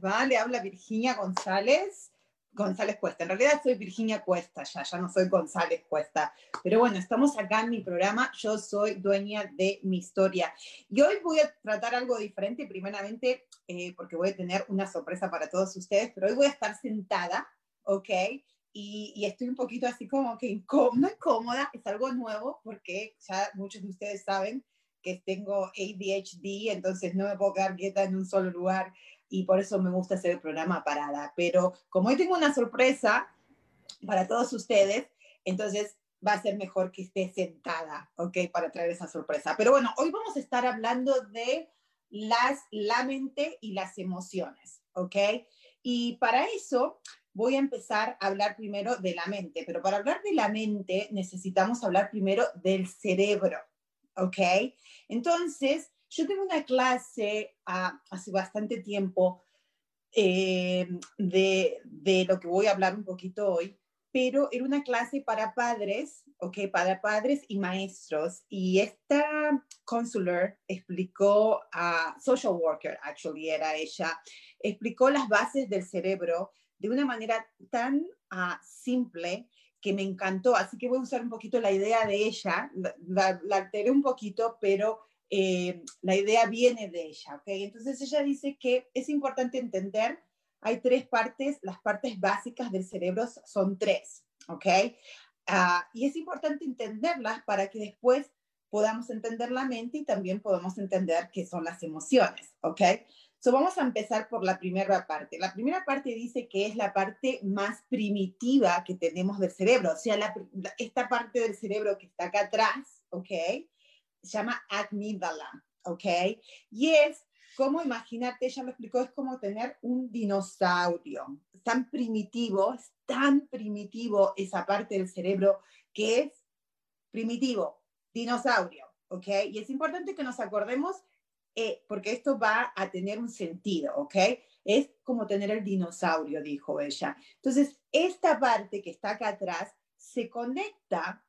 Les va? Habla Virginia González. González Cuesta. En realidad soy Virginia Cuesta, ya, ya no soy González Cuesta. Pero bueno, estamos acá en mi programa. Yo soy dueña de mi historia. Y hoy voy a tratar algo diferente, primeramente, eh, porque voy a tener una sorpresa para todos ustedes, pero hoy voy a estar sentada, ¿ok? Y, y estoy un poquito así como que incómoda, incómoda. Es algo nuevo porque ya muchos de ustedes saben que tengo ADHD, entonces no me puedo quedar quieta en un solo lugar y por eso me gusta hacer el programa parada. Pero como hoy tengo una sorpresa para todos ustedes, entonces va a ser mejor que esté sentada, ¿ok? Para traer esa sorpresa. Pero bueno, hoy vamos a estar hablando de las, la mente y las emociones, ¿ok? Y para eso voy a empezar a hablar primero de la mente, pero para hablar de la mente necesitamos hablar primero del cerebro, ¿ok? Entonces, yo tengo una clase ah, hace bastante tiempo eh, de, de, lo que voy a hablar un poquito hoy, pero era una clase para padres, ¿ok? Para padres y maestros. Y esta consular explicó, a social worker, actually era ella, explicó las bases del cerebro de una manera tan uh, simple que me encantó. Así que voy a usar un poquito la idea de ella, la, la, la alteré un poquito, pero eh, la idea viene de ella, ¿ok? Entonces ella dice que es importante entender, hay tres partes, las partes básicas del cerebro son tres, ¿ok? Uh, y es importante entenderlas para que después podamos entender la mente y también podamos entender qué son las emociones, ¿ok? So vamos a empezar por la primera parte. La primera parte dice que es la parte más primitiva que tenemos del cerebro, o sea, la, esta parte del cerebro que está acá atrás, ¿ok? Se llama amígdala, ¿ok? Y es como, imagínate, ella me explicó, es como tener un dinosaurio, tan primitivo, es tan primitivo esa parte del cerebro que es primitivo, dinosaurio, ¿ok? Y es importante que nos acordemos, eh, porque esto va a tener un sentido, ¿ok? Es como tener el dinosaurio, dijo ella. Entonces, esta parte que está acá atrás se conecta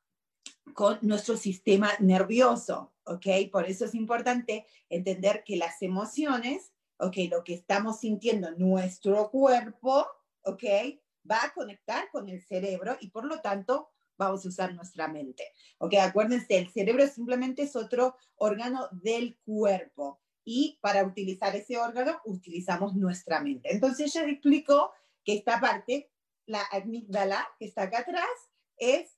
con nuestro sistema nervioso, ¿ok? Por eso es importante entender que las emociones, ¿ok? Lo que estamos sintiendo en nuestro cuerpo, ¿ok? Va a conectar con el cerebro y por lo tanto vamos a usar nuestra mente, ¿ok? Acuérdense, el cerebro simplemente es otro órgano del cuerpo y para utilizar ese órgano utilizamos nuestra mente. Entonces ella explicó que esta parte, la amígdala que está acá atrás, es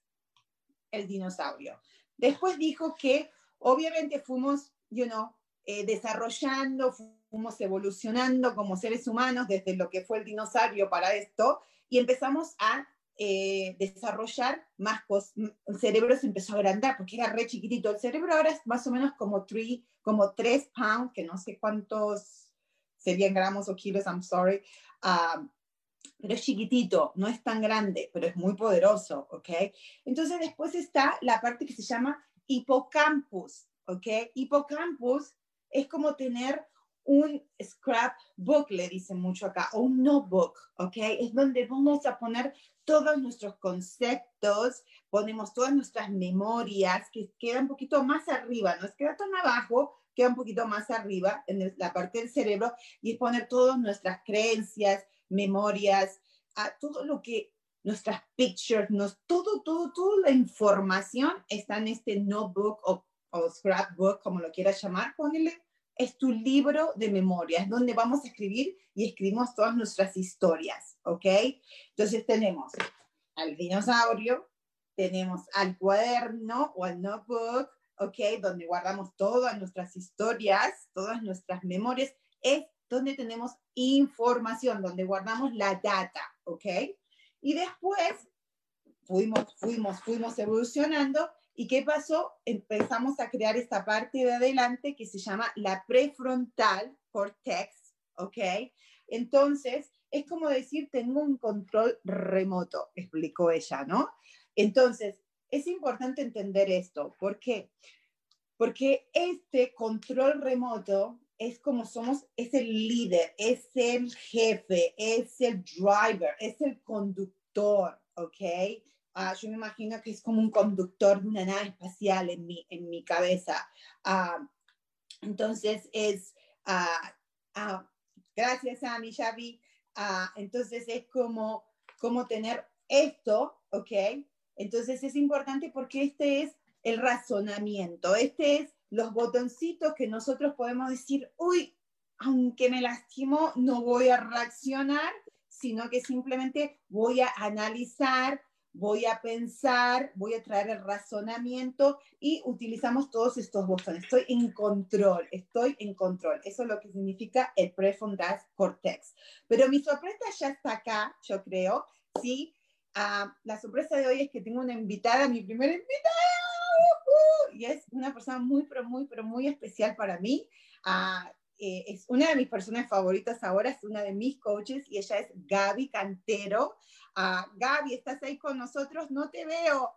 el dinosaurio. Después dijo que obviamente fuimos, you know, eh, desarrollando, fuimos evolucionando como seres humanos desde lo que fue el dinosaurio para esto y empezamos a eh, desarrollar más cosas. El cerebro se empezó a agrandar porque era re chiquitito. El cerebro ahora es más o menos como, three, como 3 pounds, que no sé cuántos serían gramos o kilos, I'm sorry. Uh, pero es chiquitito, no es tan grande, pero es muy poderoso, ¿ok? Entonces después está la parte que se llama hipocampus, ¿ok? Hipocampus es como tener un scrapbook, le dicen mucho acá, o un notebook, ¿ok? Es donde vamos a poner todos nuestros conceptos, ponemos todas nuestras memorias, que queda un poquito más arriba, no es queda tan abajo, queda un poquito más arriba en la parte del cerebro, y es poner todas nuestras creencias, memorias, a todo lo que nuestras pictures, nos, todo, todo, toda la información está en este notebook o, scrapbook, como lo quieras llamar, ponele, es tu libro de memoria, es donde vamos a escribir y escribimos todas nuestras historias, ¿ok? Entonces tenemos al dinosaurio, tenemos al cuaderno o al notebook, ¿ok? Donde guardamos todas nuestras historias, todas nuestras memorias, es donde tenemos información, donde guardamos la data, ¿ok? Y después fuimos, fuimos, fuimos evolucionando. ¿Y qué pasó? Empezamos a crear esta parte de adelante que se llama la prefrontal cortex, ¿ok? Entonces, es como decir, tengo un control remoto, explicó ella, ¿no? Entonces, es importante entender esto. ¿Por qué? Porque este control remoto es como somos, es el líder, es el jefe, es el driver, es el conductor, ¿ok? Ah, yo me imagino que es como un conductor de una nave espacial en mi, en mi cabeza. Ah, entonces es, uh, gracias a mi Xavi, entonces es como, como tener esto, ¿ok? Entonces es importante porque este es el razonamiento, este es los botoncitos que nosotros podemos decir, uy, aunque me lastimo, no voy a reaccionar, sino que simplemente voy a analizar, voy a pensar, voy a traer el razonamiento y utilizamos todos estos botones. Estoy en control, estoy en control. Eso es lo que significa el prefrontal cortex. Pero mi sorpresa ya está acá, yo creo, ¿sí? Ah, la sorpresa de hoy es que tengo una invitada, mi primera invitada, y es una persona muy, pero muy, pero muy especial para mí. Ah, eh, es una de mis personas favoritas ahora, es una de mis coaches y ella es Gaby Cantero. Uh, Gaby, ¿estás ahí con nosotros? No te veo.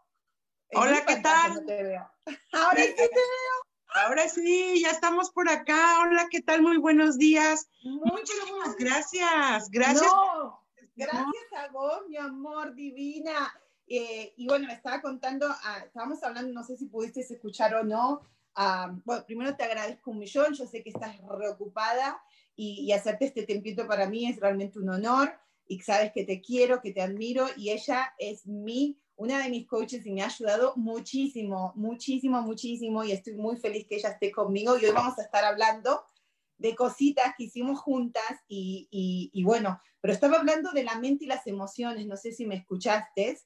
Hola, ¿qué tal? No te veo. Ahora sí te veo. Ahora sí, ya estamos por acá. Hola, ¿qué tal? Muy buenos días. Muchas gracias. Gracias. No, gracias a vos, mi amor divina. Eh, y bueno, me estaba contando, ah, estábamos hablando, no sé si pudiste escuchar o no. Ah, bueno, primero te agradezco un millón, yo sé que estás reocupada y, y, hacerte este tempito para mí es realmente un honor y sabes que te quiero, que te admiro y ella es mi, una de mis coaches y me ha ayudado muchísimo, muchísimo, muchísimo y estoy muy feliz que ella esté conmigo y hoy vamos a estar hablando de cositas que hicimos juntas y, y, bueno, pero estaba hablando de la mente y las emociones, no sé si me escuchaste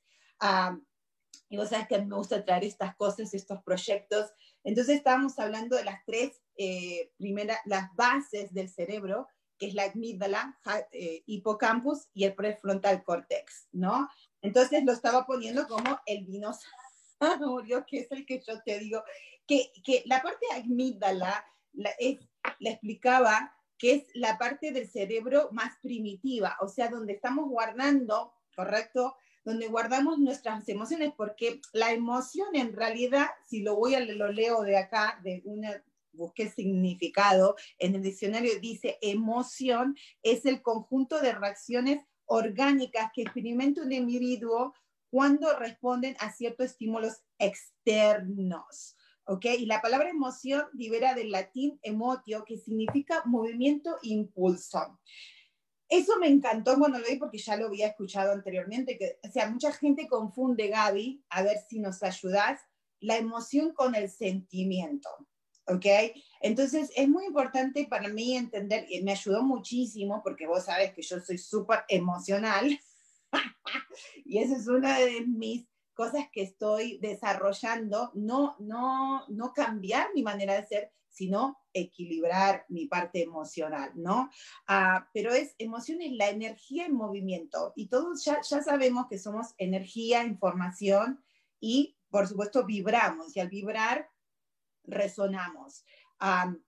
y vos sabes que me gusta traer estas cosas, estos proyectos. Entonces estábamos hablando de las tres eh, primeras, las bases del cerebro, que es la amígdala, eh, hipocampus y el prefrontal cortex, ¿no? Entonces lo estaba poniendo como el dinosaurio, que es el que yo te digo, que, que la parte amígdala la, explicaba que es la parte del cerebro más primitiva, o sea, donde estamos guardando, ¿correcto? donde guardamos nuestras emociones, porque la emoción en realidad, si lo voy a lo leo de acá, de una busqué significado, en el diccionario dice emoción es el conjunto de reacciones orgánicas que experimenta un individuo cuando responden a ciertos estímulos externos. ¿Ok? Y la palabra emoción libera del latín emotio, que significa movimiento impulso. Eso me encantó cuando lo vi porque ya lo había escuchado anteriormente, que, o sea, mucha gente confunde, Gaby, a ver si nos ayudas, la emoción con el sentimiento, ¿ok? Entonces es muy importante para mí entender, y me ayudó muchísimo porque vos sabes que yo soy súper emocional, y esa es una de mis cosas que estoy desarrollando, no, no, no cambiar mi manera de ser, sino equilibrar mi parte emocional, ¿no? Ah, pero es emoción es la energía en movimiento y todos ya, ya sabemos que somos energía, información y por supuesto vibramos y al vibrar resonamos. Um,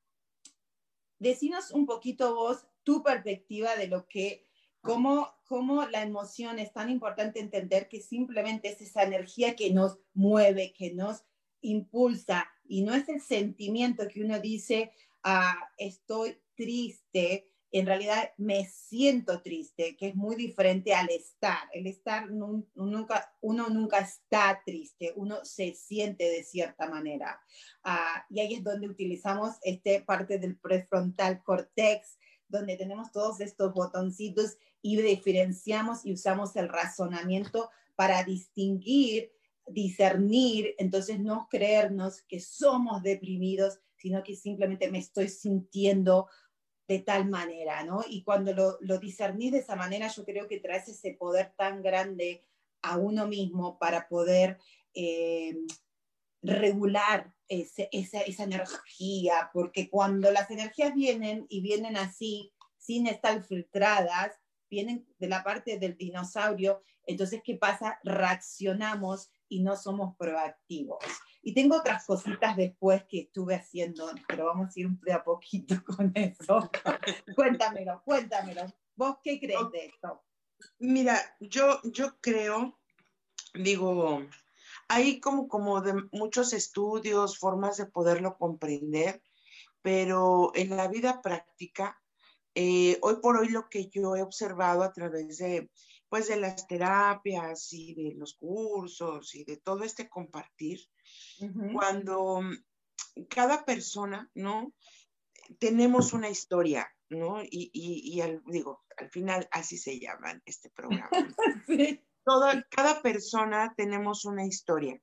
decinos un poquito vos tu perspectiva de lo que, cómo, cómo la emoción es tan importante entender que simplemente es esa energía que nos mueve, que nos impulsa y no es el sentimiento que uno dice, ah, estoy triste, en realidad me siento triste, que es muy diferente al estar. El estar, nunca, uno nunca está triste, uno se siente de cierta manera. Ah, y ahí es donde utilizamos este parte del prefrontal cortex, donde tenemos todos estos botoncitos y diferenciamos y usamos el razonamiento para distinguir discernir, entonces no creernos que somos deprimidos, sino que simplemente me estoy sintiendo de tal manera, ¿no? Y cuando lo, lo discernís de esa manera, yo creo que traes ese poder tan grande a uno mismo para poder eh, regular esa, esa, energía, porque cuando las energías vienen y vienen así, sin estar filtradas, vienen de la parte del dinosaurio, entonces, ¿qué pasa? Reaccionamos y no somos proactivos. Y tengo otras cositas después que estuve haciendo, pero vamos a ir un de a poquito con eso. cuéntamelo, cuéntamelo. ¿Vos qué crees de esto? Mira, yo, yo creo, digo, hay como, como de muchos estudios, formas de poderlo comprender, pero en la vida práctica, eh, hoy por hoy lo que yo he observado a través de, pues, de las terapias y de los cursos y de todo este compartir, cuando cada persona, ¿no? Tenemos una historia, ¿no? Y, y, al, digo, al final así se llaman este programa. sí cada persona tenemos una historia.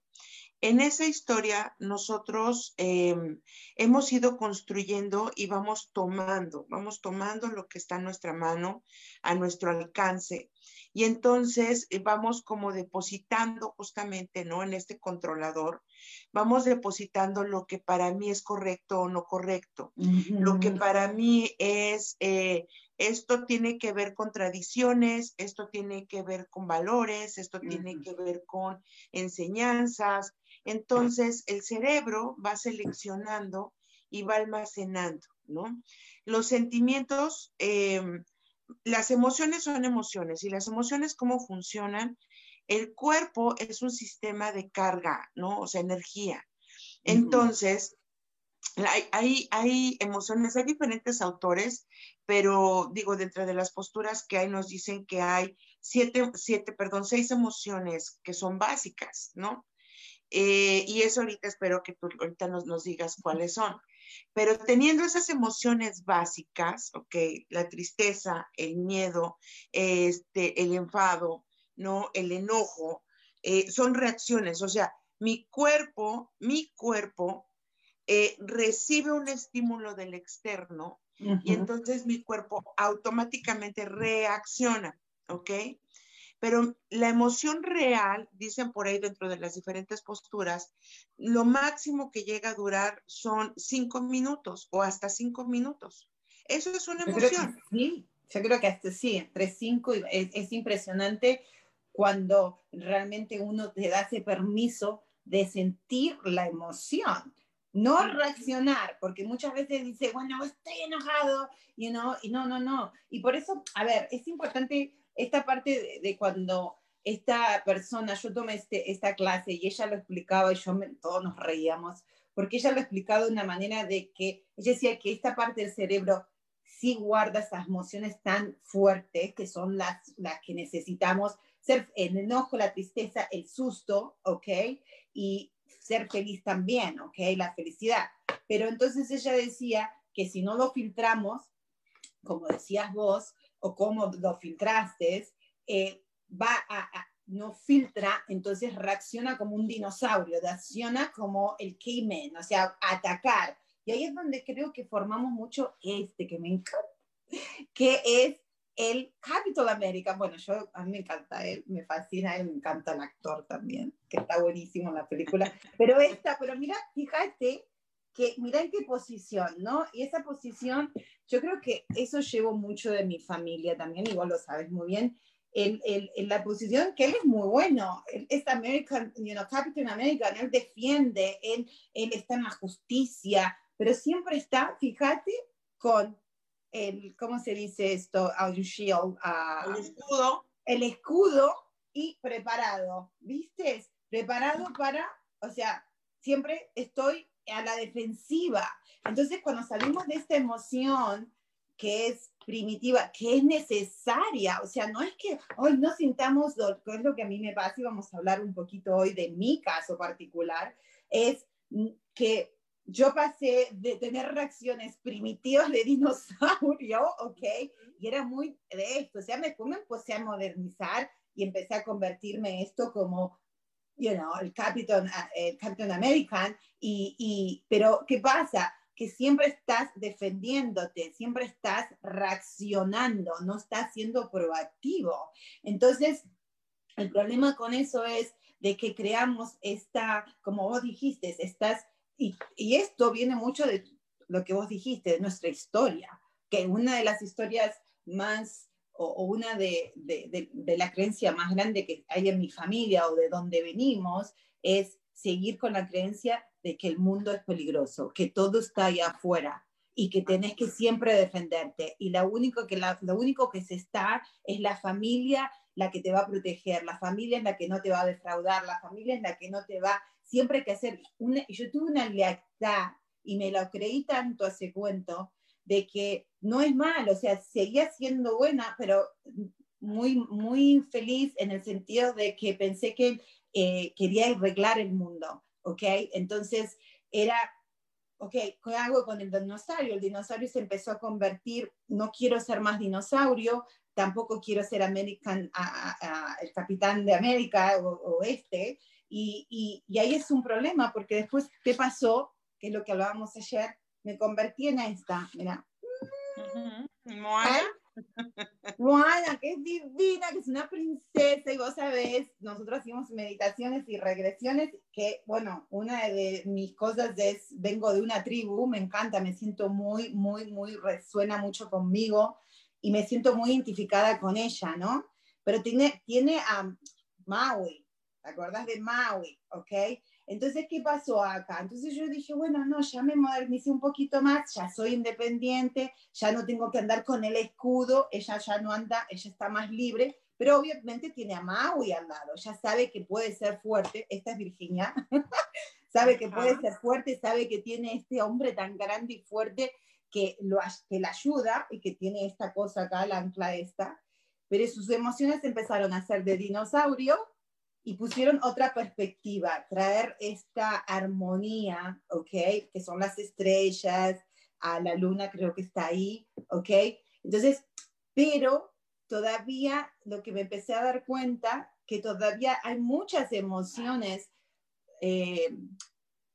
En esa historia nosotros em, hemos ido construyendo y vamos tomando, vamos tomando lo que está en nuestra mano, a nuestro alcance. Y entonces eh, vamos como depositando justamente, ¿no? En este controlador, vamos depositando lo que para mí es correcto o no correcto, lo que para mí es eh, esto tiene que ver con tradiciones, esto tiene que ver con valores, esto tiene que ver con enseñanzas. Entonces, el cerebro va seleccionando y va almacenando, ¿no? Los sentimientos, em, las emociones son emociones y las emociones, ¿cómo funcionan? El cuerpo es un sistema de carga, ¿no? O sea, energía. Entonces, hay, hay, emociones, hay diferentes autores, pero digo, dentro de las posturas que hay nos dicen que hay siete, siete perdón, seis emociones que son básicas, ¿no? Eh, y eso ahorita espero que tú ahorita nos, nos digas cuáles son. Pero teniendo esas emociones básicas, ok, la tristeza, el miedo, este, el enfado, ¿no? El enojo, eh, son reacciones, o sea, mi cuerpo, mi cuerpo eh, recibe un estímulo del externo y entonces mi cuerpo automáticamente reacciona, ¿ok? Pero la emoción real, dicen por ahí dentro de las diferentes posturas, lo máximo que llega a durar son cinco minutos o hasta cinco minutos. Eso es una emoción. sí, yo creo que hasta sí, entre cinco, es, es impresionante cuando realmente uno te da ese permiso de sentir la emoción no reaccionar, porque muchas veces dice, bueno, estoy enojado, you know, y no, no, no. Y por eso, a ver, es importante esta parte de, cuando esta persona, yo tomé este, esta clase y ella lo explicaba y yo todos nos reíamos, porque ella lo explicaba de una manera de que ella decía que esta parte del cerebro sí guarda esas emociones tan fuertes que son las, las que necesitamos, ser el enojo, la tristeza, el susto, ¿ok? Y ser feliz también, ¿ok? La felicidad. Pero entonces ella decía que si no lo filtramos, como decías vos, o como lo filtraste, eh, va a, no filtra, entonces reacciona como un dinosaurio, reacciona como el caveman, o sea, atacar. Y ahí es donde creo que formamos mucho este que me encanta, que es el Capitol America, bueno, yo, a mí me encanta él, me fascina él, me encanta el actor también, que está buenísimo en la película, pero esta, pero mira, fíjate que mira en qué posición, ¿no? Y esa posición, yo creo que eso llevo mucho de mi familia también, igual lo sabes muy bien, en, la posición que él es muy bueno, él es American, you know, Captain American, él defiende, él, él está en la justicia, pero siempre está, fíjate, con el, ¿cómo se dice esto? shield, el escudo. El escudo y preparado, ¿viste? Preparado para, o sea, siempre estoy a la defensiva. Entonces, cuando salimos de esta emoción que es primitiva, que es necesaria, o sea, no es que hoy no sintamos, que es lo que a mí me pasa y vamos a hablar un poquito hoy de mi caso particular, es que yo pasé de tener reacciones primitivas de dinosaurio, ¿ok? Y era muy de esto, o sea, me, me empecé a modernizar y empecé a convertirme esto como, you know, el Capitán, el Captain American, y, y, pero ¿qué pasa? que siempre estás defendiéndote, siempre estás reaccionando, no estás siendo proactivo. Entonces, el problema con eso es de que creamos esta, como vos dijiste, estás, y, y esto viene mucho de lo que vos dijiste, de nuestra historia, que una de las historias más o, una de, de, de, la creencia más grande que hay en mi familia o de donde venimos es seguir con la creencia de que el mundo es peligroso, que todo está allá afuera y que tenés que siempre defenderte. Y lo único que, lo único que se está es la familia la que te va a proteger, la familia es la que no te va a defraudar, la familia es la que no te va, siempre hay que hacer, una, yo tuve una lealtad y me lo creí tanto hace cuento, de que no es mal, o sea, seguía siendo buena, pero muy, muy feliz en el sentido de que pensé que eh, quería arreglar el mundo, ¿ok? Entonces era, ok, ¿qué hago con el dinosaurio? El dinosaurio se empezó a convertir, no quiero ser más dinosaurio, tampoco quiero ser American, el capitán de América o, este, y, y, y, ahí es un problema, porque después, ¿qué pasó? Que es lo que hablábamos ayer, me convertí en esta, mira. Moana. Moana, que es divina, que es una princesa, y vos sabés, nosotros hacemos meditaciones y regresiones, que bueno, una de mis cosas es, vengo de una tribu, me encanta, me siento muy, muy, muy, resuena mucho conmigo y me siento muy identificada con ella, ¿no? Pero tiene, tiene a Maui, ¿te acuerdas de Maui? ¿Ok? Entonces, ¿qué pasó acá? Entonces yo dije, bueno, no, ya me modernicé un poquito más, ya soy independiente, ya no tengo que andar con el escudo, ella ya no anda, ella está más libre, pero obviamente tiene a Maui al lado, ya sabe que puede ser fuerte, esta es Virginia, sabe que puede ser fuerte, sabe que tiene este hombre tan grande y fuerte que, lo, que la ayuda y que tiene esta cosa acá, la ancla esta, pero sus emociones empezaron a ser de dinosaurio y pusieron otra perspectiva, traer esta armonía, ¿ok? Que son las estrellas, a la luna creo que está ahí, ¿ok? Entonces, pero todavía lo que me empecé a dar cuenta, que todavía hay muchas emociones eh,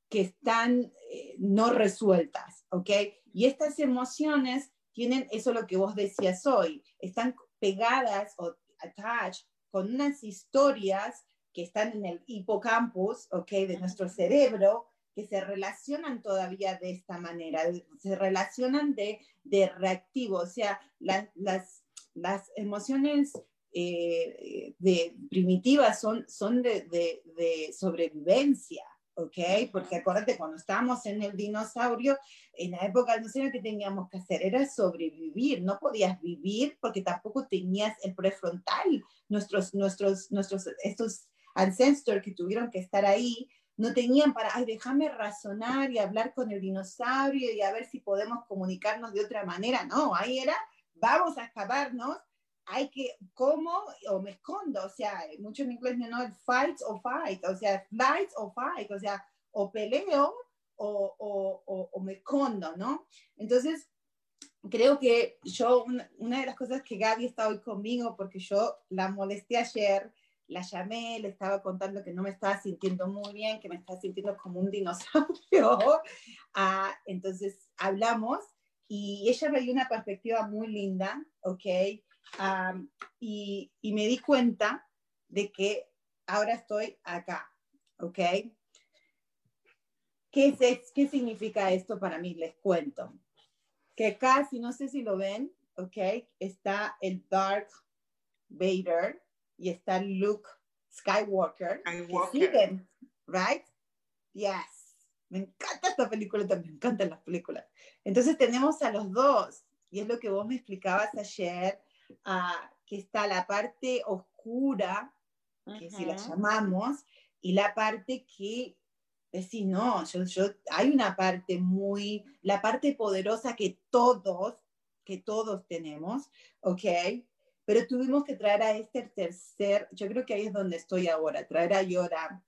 que están eh, no resueltas, ¿ok? Y estas emociones tienen, eso lo que vos decías hoy, están pegadas o attached con unas historias que están en el hipocampus, ¿ok? De nuestro cerebro, que se relacionan todavía de esta manera, se relacionan de, de reactivo, o sea, las, las emociones eh, de, primitivas son, son de, de, de, sobrevivencia, ¿ok? Porque acuérdate, cuando estábamos en el dinosaurio, en la época del dinosaurio, ¿qué teníamos que hacer? Era sobrevivir, no podías vivir porque tampoco tenías el prefrontal, nuestros, nuestros, nuestros, estos ancestors que tuvieron que estar ahí, no tenían para, ay, déjame razonar y hablar con el dinosaurio y a ver si podemos comunicarnos de otra manera. No, ahí era, vamos a escaparnos, hay que, ¿cómo? O me escondo, o sea, mucho en inglés no, el fight o fight, o sea, flight o fight, o sea, o peleo o, o, o, me escondo, ¿no? Entonces, creo que yo, una, una, de las cosas que Gaby está hoy conmigo, porque yo la molesté ayer, la llamé, le estaba contando que no me estaba sintiendo muy bien, que me estaba sintiendo como un dinosaurio. Ah, entonces hablamos y ella me dio una perspectiva muy linda, ¿ok? y, y, me di cuenta de que ahora estoy acá, ¿ok? ¿Qué, es, ¿Qué significa esto para mí? Les cuento. Que casi, no sé si lo ven, ¿ok? Está el Dark Vader, y está Luke Skywalker, Skywalker. que siguen, right? Yes. Me encanta esta película también, me encantan las películas. Entonces tenemos a los dos, y es lo que vos me explicabas ayer, uh, que está la parte oscura, que uh -huh. si la llamamos, y la parte que decís, no, yo, yo, hay una parte muy, la parte poderosa que todos, que todos tenemos, ¿ok? Pero tuvimos que traer a este tercer, yo creo que ahí es donde estoy ahora, traer a Yora.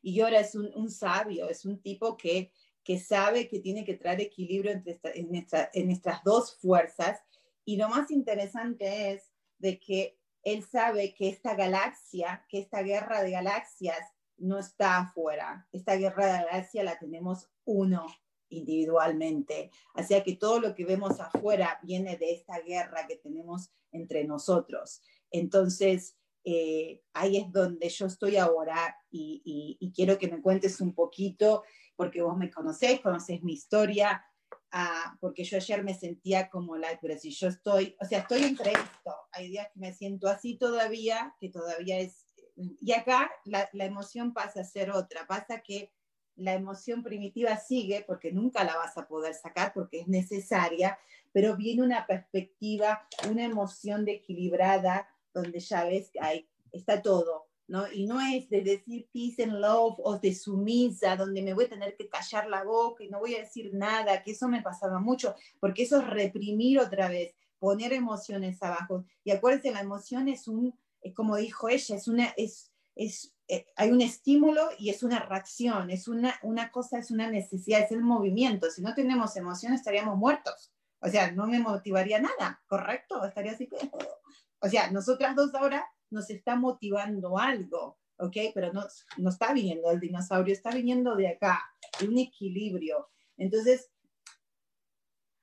Y Yora es un, un sabio, es un tipo que, que sabe que tiene que traer equilibrio entre esta, en, nuestra, en nuestras dos fuerzas. Y lo más interesante es de que él sabe que esta galaxia, que esta guerra de galaxias no está afuera. Esta guerra de galaxias la tenemos uno individualmente. Sea que todo lo que vemos afuera viene de esta guerra que tenemos entre nosotros. Entonces, eh, ahí es donde yo estoy ahora y, quiero que me cuentes un poquito, porque vos me conocés, conocés mi historia, ah, porque yo ayer me sentía como la, pero si yo estoy, o sea, estoy entre esto, hay días que me siento así todavía, que todavía es, y acá la, la emoción pasa a ser otra, pasa que la emoción primitiva sigue porque nunca la vas a poder sacar porque es necesaria, pero viene una perspectiva, una emoción de equilibrada donde ya ves que hay, está todo, ¿no? Y no es de decir peace and love o de sumisa, donde me voy a tener que callar la boca y no voy a decir nada, que eso me pasaba mucho, porque eso es reprimir otra vez, poner emociones abajo. Y acuérdense, la emoción es un, como dijo ella, es una, es, es eh, hay un estímulo y es una reacción, es una, una cosa, es una necesidad, es el movimiento. Si no tenemos emoción estaríamos muertos. O sea, no me motivaría nada, ¿correcto? Estaría así. O sea, nosotras dos ahora nos está motivando algo, ¿ok? Pero no, no está viniendo el dinosaurio, está viniendo de acá, de un equilibrio. Entonces,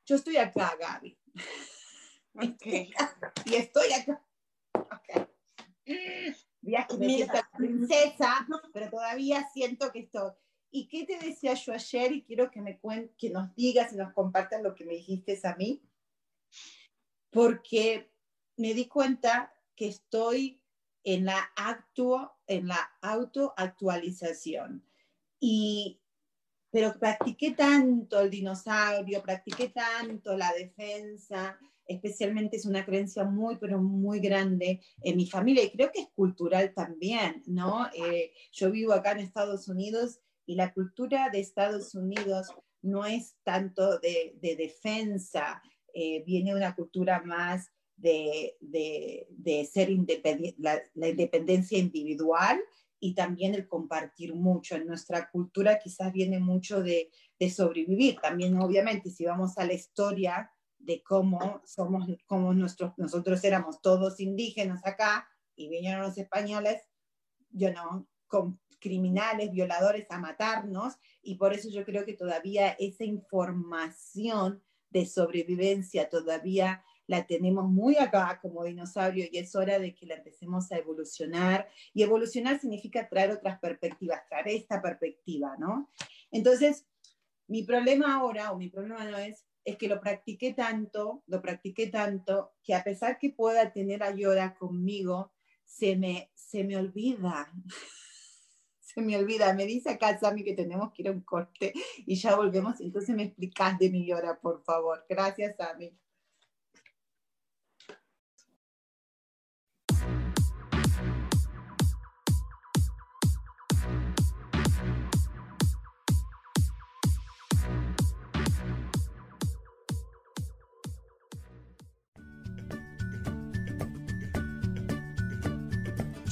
yo estoy acá, Gaby. Okay. y estoy acá. Okay días que me siento princesa, pero todavía siento que estoy. ¿Y qué te decía yo ayer? Y quiero que, me que nos digas y nos compartas lo que me dijiste a mí, porque me di cuenta que estoy en la, acto, en la autoactualización. Y, pero practiqué tanto el dinosaurio, practiqué tanto la defensa, especialmente es una creencia muy, pero muy grande en mi familia y creo que es cultural también, ¿no? Eh, yo vivo acá en Estados Unidos y la cultura de Estados Unidos no es tanto de, defensa, eh, viene una cultura más de, ser la, la independencia individual y también el compartir mucho. En nuestra cultura quizás viene mucho de, de, sobrevivir. También, obviamente, si vamos a la historia de cómo somos, cómo nuestros, nosotros éramos todos indígenas acá y vinieron los españoles, yo no, con criminales, violadores a matarnos, y por eso yo creo que todavía esa información de sobrevivencia todavía la tenemos muy acá como dinosaurio y es hora de que la empecemos a evolucionar. Y evolucionar significa traer otras perspectivas, traer esta perspectiva, ¿no? Entonces, mi problema ahora, o mi problema no es es que lo practiqué tanto, lo practiqué tanto, que a pesar que pueda tener a Yoda conmigo, se me, se me olvida. se me olvida. Me dice acá Sammy que tenemos que ir a un corte y ya volvemos. Entonces me explicas de mi Yoda, por favor. Gracias, Sammy.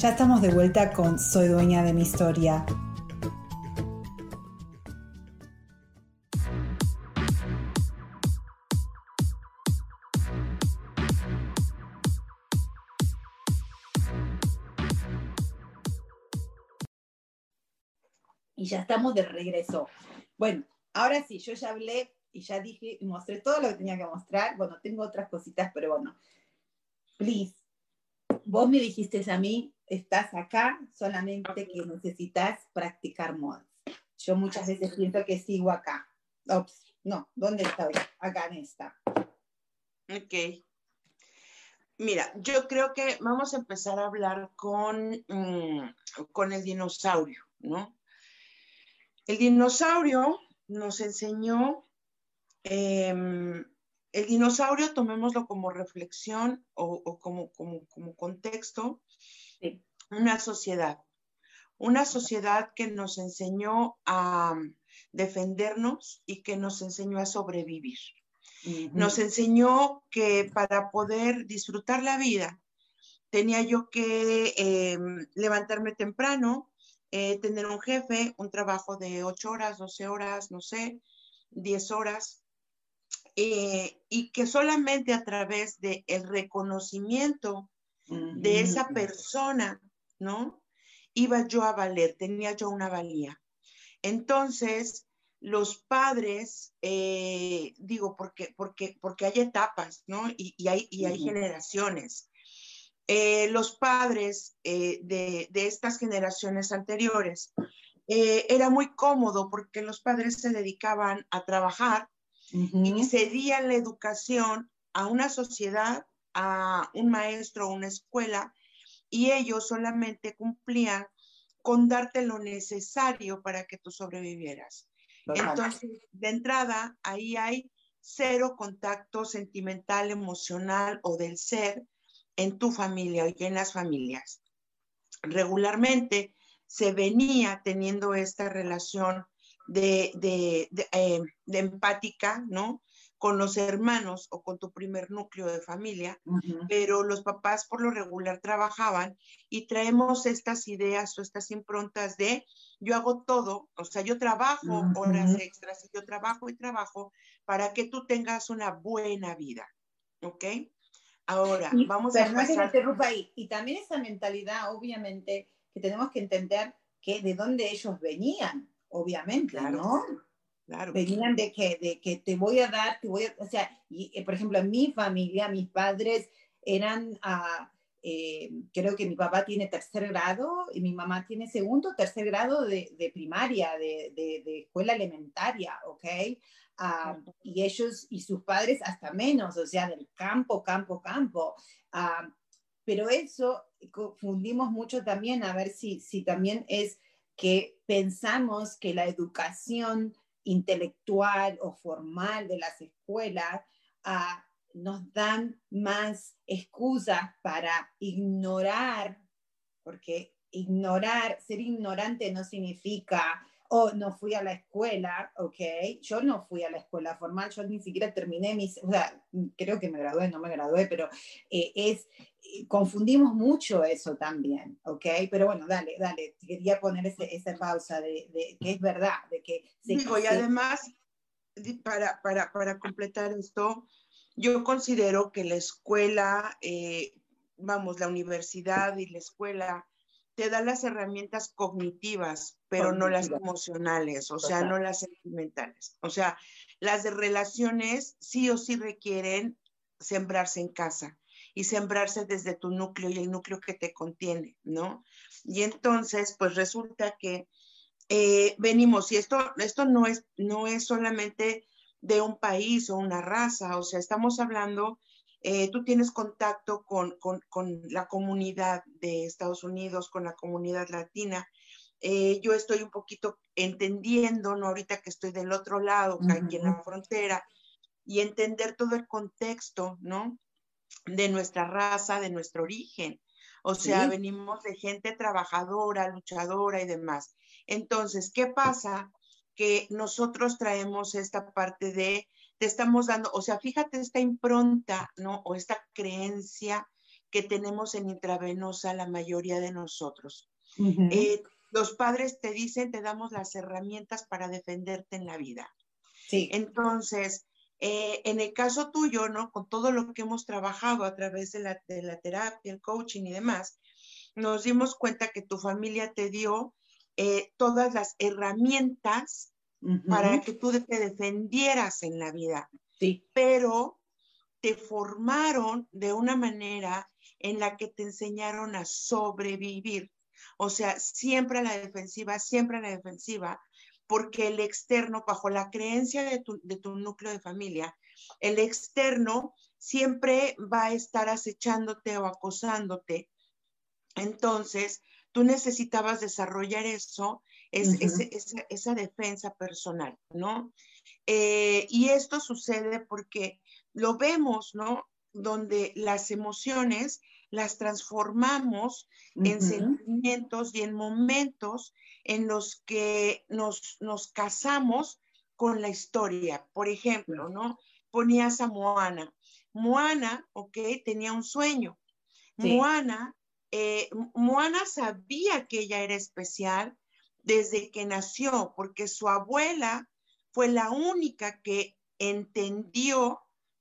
Ya estamos de vuelta con Soy dueña de mi historia. Y ya estamos de regreso. Bueno, ahora sí, yo ya hablé y ya dije y mostré todo lo que tenía que mostrar. Bueno, tengo otras cositas, pero bueno. Please, vos me dijiste a mí, estás acá solamente que necesitas practicar mods. Yo muchas veces pienso que sigo acá. Ops, no, ¿dónde estoy? Acá en esta. Ok. Mira, yo creo que vamos a empezar a hablar con, mm, con el dinosaurio, ¿no? El dinosaurio nos enseñó, em, el dinosaurio tomémoslo como reflexión o, como, como, como, contexto, una sociedad, una sociedad que nos enseñó a defendernos y que nos enseñó a sobrevivir. Nos enseñó que para poder disfrutar la vida tenía yo que em, levantarme temprano, eh, tener un jefe, un trabajo de 8 horas, 12 horas, no sé, 10 horas, eh, y que solamente a través del el reconocimiento de esa persona, ¿no? Iba yo a valer, tenía yo una valía. Entonces, los padres, eh, digo, porque, porque, porque hay etapas, ¿no? Y, hay, y hay generaciones. Eh, los padres eh, de, estas generaciones anteriores, era muy cómodo porque los padres se dedicaban a trabajar y cedían la educación a una sociedad, a un maestro, a una escuela, y ellos solamente cumplían con darte lo necesario para que tú sobrevivieras. Entonces, de entrada, ahí hay cero contacto sentimental, emocional o del ser en tu familia y en las familias. Regularmente se venía teniendo esta relación de, eh, empática, ¿no? Con los hermanos o con tu primer núcleo de familia, pero los papás por lo regular trabajaban y traemos estas ideas o estas improntas de yo hago todo, o sea, yo trabajo horas extras y yo trabajo y trabajo para que tú tengas una buena vida, ¿ok? Ahora, vamos a pasar... ahí. Y también esa mentalidad, obviamente, que tenemos que entender que de dónde ellos venían, obviamente, ¿no? Claro. Venían de que, de que te voy a dar, te voy a, o sea, y, eh, por ejemplo, en mi familia, mis padres eran, uh, eh, creo que mi papá tiene tercer grado y mi mamá tiene segundo, tercer grado de, de primaria, de, de, de, escuela elementaria, ¿ok? Ah, y ellos y sus padres hasta menos, o sea, del campo, campo, campo. Ah, pero eso confundimos mucho también, a ver si, si también es que pensamos que la educación intelectual o formal de las escuelas uh, nos dan más excusas para ignorar, porque ignorar, ser ignorante no significa o no fui a la escuela, ok, yo no fui a la escuela formal, yo ni siquiera terminé mis, o sea, creo que me gradué, no me gradué, pero eh, es, confundimos mucho eso también, ok, pero bueno, dale, dale, quería poner ese, esa pausa de, que es verdad, de que... Se, Digo, y además, para, para, para, completar esto, yo considero que la escuela, eh, vamos, la universidad y la escuela, te da las herramientas cognitivas, pero no las emocionales, o sea, no las sentimentales. O sea, las de relaciones sí o sí requieren sembrarse en casa y sembrarse desde tu núcleo y el núcleo que te contiene, ¿no? Y entonces, pues resulta que eh, venimos, y esto, esto no, es, no es solamente de un país o una raza, o sea, estamos hablando eh, tú tienes contacto con, la comunidad de Estados Unidos, con la comunidad latina. Eh, yo estoy un poquito entendiendo, ¿no? Ahorita que estoy del otro lado, aquí en la frontera, y entender todo el contexto, ¿no? De nuestra raza, de nuestro origen. O sea, venimos de gente trabajadora, luchadora y demás. Entonces, ¿qué pasa? Que nosotros traemos esta parte de te estamos dando, o sea, fíjate esta impronta, ¿no? O esta creencia que tenemos en intravenosa la mayoría de nosotros. Eh, los padres te dicen, te damos las herramientas para defenderte en la vida. sí. Entonces, eh, en el caso tuyo, ¿no? Con todo lo que hemos trabajado a través de la, de la terapia, el coaching y demás, nos dimos cuenta que tu familia te dio eh, todas las herramientas para que tú te defendieras en la vida, Sí. pero te formaron de una manera en la que te enseñaron a sobrevivir. O sea, siempre a la defensiva, siempre a la defensiva, porque el externo, bajo la creencia de tu, de tu núcleo de familia, el externo siempre va a estar acechándote o acosándote. Entonces, tú necesitabas desarrollar eso, es, ese- esa, esa defensa personal, ¿no? Eh, y esto sucede porque lo vemos, ¿no? Donde las emociones las transformamos en sentimientos y en momentos en los que nos, nos casamos con la historia. Por ejemplo, ¿no? Ponías a Moana. Moana, ok, tenía un sueño. Sí. Moana, eh, Moana sabía que ella era especial desde que nació, porque su abuela fue la única que entendió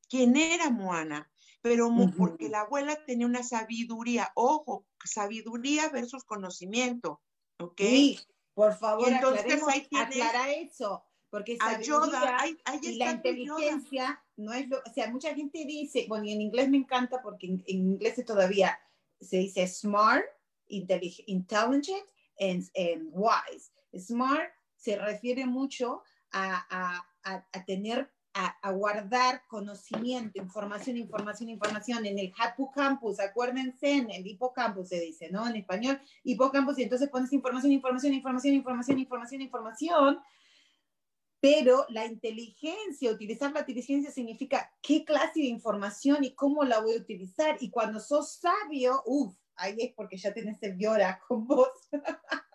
quién era Moana, pero porque la abuela tenía una sabiduría, ojo, sabiduría versus conocimiento, ¿ok? Sí, por favor, entonces aclaremos, ahí aclara eso, porque A Yoda, sabiduría ahí, ahí y la inteligencia no es lo, o sea, mucha gente dice, bueno, y en inglés me encanta porque en, en inglés todavía se dice smart, intelligent and, and wise. Smart se refiere mucho a, a- a- a tener, a, a guardar conocimiento, información, información, información en el hippocampus, acuérdense, en el hipocampus se dice, ¿no? En español, hipocampus, y entonces pones información, información, información, información, información, información, pero la inteligencia, utilizar la inteligencia significa qué clase de información y cómo la voy a utilizar. Y cuando sos sabio, uff, ahí es porque ya tenés el Yora con vos.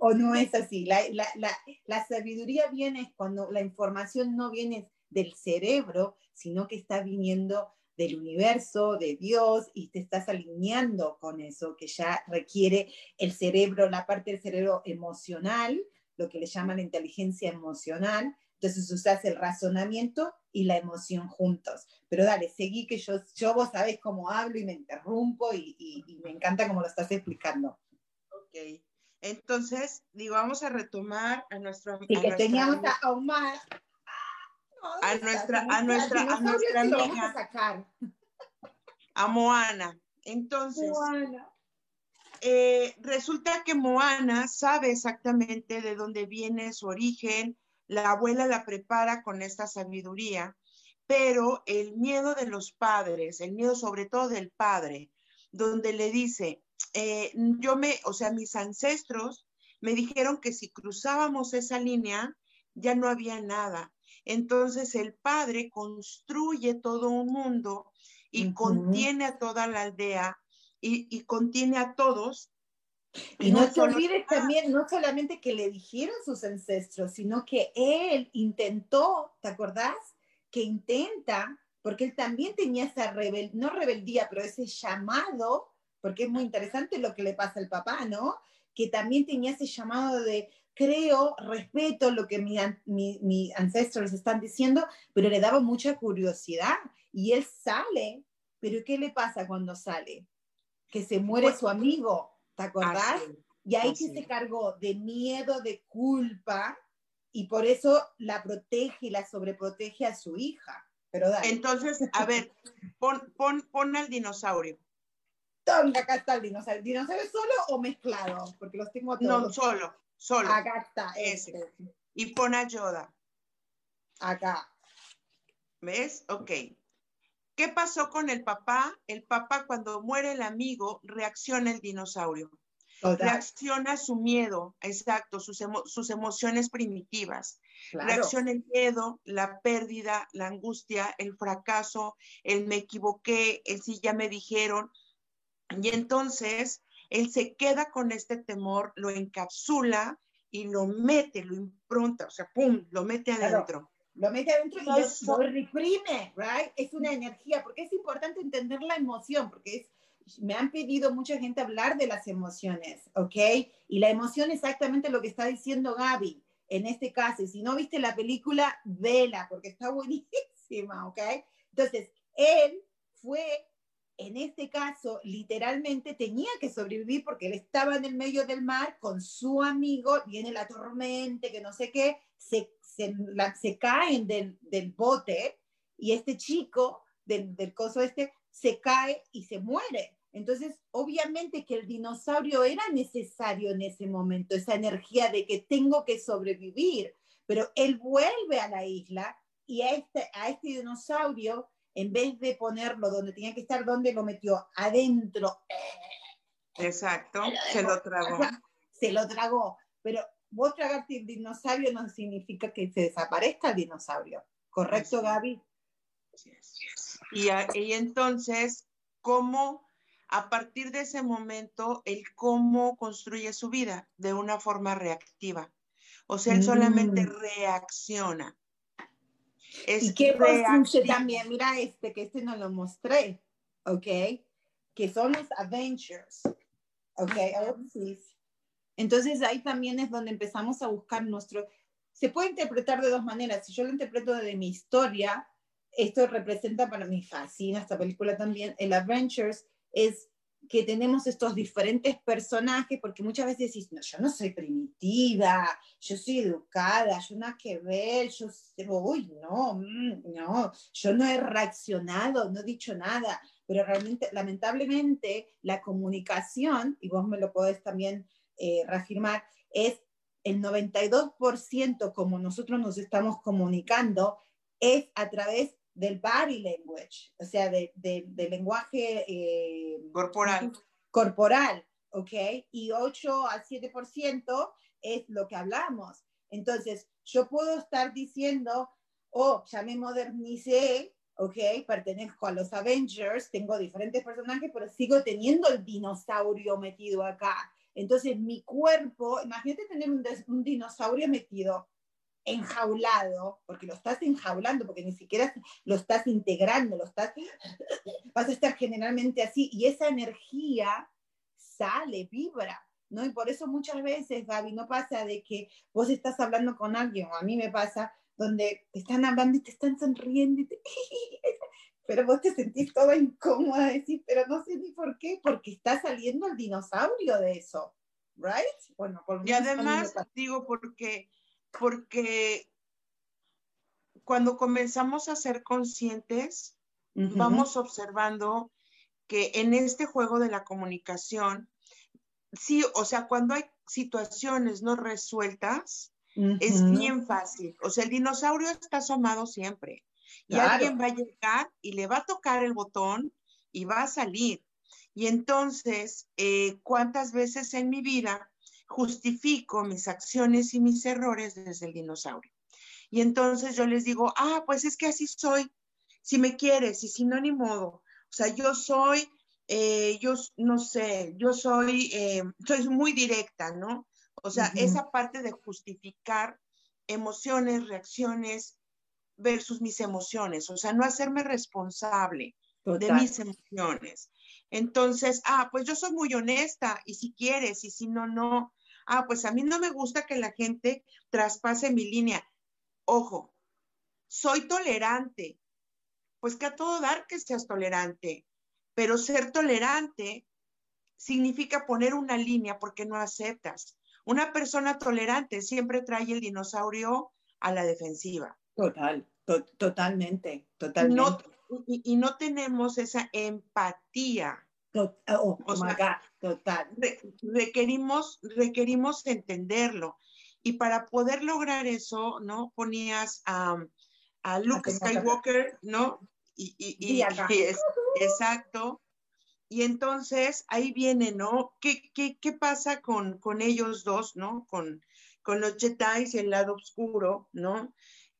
O no es así. La, la, la, la sabiduría viene cuando la información no viene del cerebro, sino que está viniendo del universo, de Dios, y te estás alineando con eso que ya requiere el cerebro, la parte del cerebro emocional, lo que le llaman inteligencia emocional. Entonces usas el razonamiento y la emoción juntos. Pero dale, seguí que yo, yo vos sabés cómo hablo y me interrumpo y, y- y me encanta cómo lo estás explicando. Ok. Entonces, digo, vamos a retomar a nuestro Y a que nuestra teníamos a Omar. No, ¿dónde A nuestra- ¿Dónde a nuestra- a nuestra amiga. a sacar. a Moana. Entonces, Bueno. eh, resulta que Moana sabe exactamente de dónde viene su origen, la abuela la prepara con esta sabiduría, pero el miedo de los padres, el miedo sobre todo del padre, donde le dice, eh, yo me, o sea, mis ancestros me dijeron que si cruzábamos esa línea, ya no había nada. Entonces el padre construye todo un mundo y contiene a toda la aldea y, y contiene a todos. Y no te solo- olvides también, no solamente que le dijeron sus ancestros, sino que él intentó, ¿te acordás? Que intenta, porque él también tenía esa rebel, no rebeldía, pero ese llamado, porque es muy interesante lo que le pasa al papá, ¿no? Que también tenía ese llamado de creo, respeto lo que mis mi, mi ancestros están diciendo, pero le daba mucha curiosidad. Y él sale, pero ¿qué le pasa cuando sale? Que se muere Pues- su amigo, ¿te acordás? Así. Y ahí Así que se cargó de miedo, de culpa, y por eso la protege y la sobreprotege a su hija. Pero dale, Entonces, a ver, pon, pon, pon al dinosaurio. Tonga, acá está el dinosaurio. ¿Dinosaurio solo o mezclado? Porque los tengo No, todos. solo, solo. acá está, Ese. este. Y pon a Yoda. Acá. ¿Ves? Ok. ¿Qué pasó con el papá? El papá cuando muere el amigo reacciona el dinosaurio. Total, Reacciona su miedo, exacto, sus, emo- sus emociones primitivas. claro. Reacciona el miedo, la pérdida, la angustia, el fracaso, el me equivoqué, el sí ya me dijeron. Y entonces él se queda con este temor, lo encapsula y lo mete, lo impronta, o sea, ¡pum!, lo mete Claro. adentro. Lo mete adentro y lo reprime, right? Es una energía, porque es importante entender la emoción, porque es, me han pedido mucha gente hablar de las emociones, ¿ok? Y la emoción es exactamente lo que está diciendo Gaby en este caso. Y si no viste la película, vela, porque está buenísima, ¿ok? Entonces, él fue en este caso, literalmente tenía que sobrevivir porque él estaba en el medio del mar con su amigo, viene la tormenta, que no sé qué, se, se, caen del, del, bote y este chico del, del coso este se cae y se muere. Entonces, obviamente que el dinosaurio era necesario en ese momento, esa energía de que tengo que sobrevivir, pero él vuelve a la isla y a este, a este dinosaurio en vez de ponerlo donde tenía que estar, ¿dónde lo metió? Adentro. Exacto, se lo tragó. Se lo tragó, pero vos tragarte el dinosaurio no significa que se desaparezca el dinosaurio, ¿correcto, Gaby? Y, y entonces, ¿cómo, a partir de ese momento, el cómo construye su vida de una forma reactiva? O sea, él solamente mm. reacciona. ¿Y qué construye también? Mira este, que este no lo mostré, ¿ok? Que son los Avengers, ¿ok? Entonces ahí también es donde empezamos a buscar nuestro... Se puede interpretar de dos maneras. Si yo lo interpreto de mi historia, esto representa para mí, fascina esta película también, el Avengers es que tenemos estos diferentes personajes, porque muchas veces decís, no, yo no soy primitiva, yo soy educada, yo nada que ver, yo, uy, no, mm, no, yo no he reaccionado, no he dicho nada, pero realmente, lamentablemente, la comunicación, y vos me lo podés también eh, reafirmar, es el 92% como nosotros nos estamos comunicando, es a través del body language, o sea, del lenguaje eh, corporal. Corporal, ¿ok? Y 8 a 7% es lo que hablamos. Entonces, yo puedo estar diciendo, oh, ya me modernicé, ¿ok? Pertenezco a los Avengers, tengo diferentes personajes, pero sigo teniendo el dinosaurio metido acá. Entonces, mi cuerpo, imagínate tener un, un dinosaurio metido enjaulado, porque lo estás enjaulando, porque ni siquiera lo estás integrando, lo estás, vas a estar generalmente así, y esa energía sale, vibra, ¿no? Y por eso muchas veces, Gaby, no pasa de que vos estás hablando con alguien, o a mí me pasa, donde te están hablando y te están sonriendo, pero vos te sentís toda incómoda, decir, pero no sé ni por qué, porque está saliendo el dinosaurio de eso, ¿right? Bueno, por y además, digo, porque porque cuando comenzamos a ser conscientes, vamos observando que en este juego de la comunicación, sí, o sea, cuando hay situaciones no resueltas, es bien fácil. O sea, el dinosaurio está asomado siempre. Y alguien va a llegar y le va a tocar el botón y va a salir. Y entonces, eh, ¿cuántas veces en mi vida justifico mis acciones y mis errores desde el dinosaurio. Y entonces yo les digo, ah, pues es que así soy, si me quieres y si no, ni modo. O sea, yo soy, eh, yo no sé, yo soy, eh, soy muy directa, ¿no? O sea, esa parte de justificar emociones, reacciones versus mis emociones, o sea, no hacerme responsable de mis emociones. Entonces, ah, pues yo soy muy honesta y si quieres y si no, no ah, pues a mí no me gusta que la gente traspase mi línea. Ojo, soy tolerante. Pues que a todo dar que seas tolerante, pero ser tolerante significa poner una línea porque no aceptas. Una persona tolerante siempre trae el dinosaurio a la defensiva. Total, totalmente, totalmente. y, no tenemos esa empatía Oh, o sea, total. requerimos, requerimos entenderlo. Y para poder lograr eso, ¿no? Ponías a, a Luke Skywalker, ¿no? Y, y, es, exacto. Y entonces ahí viene, ¿no? ¿Qué, qué, qué pasa con, con, ellos dos, ¿no? Con, con los Jedi y el lado oscuro, ¿no?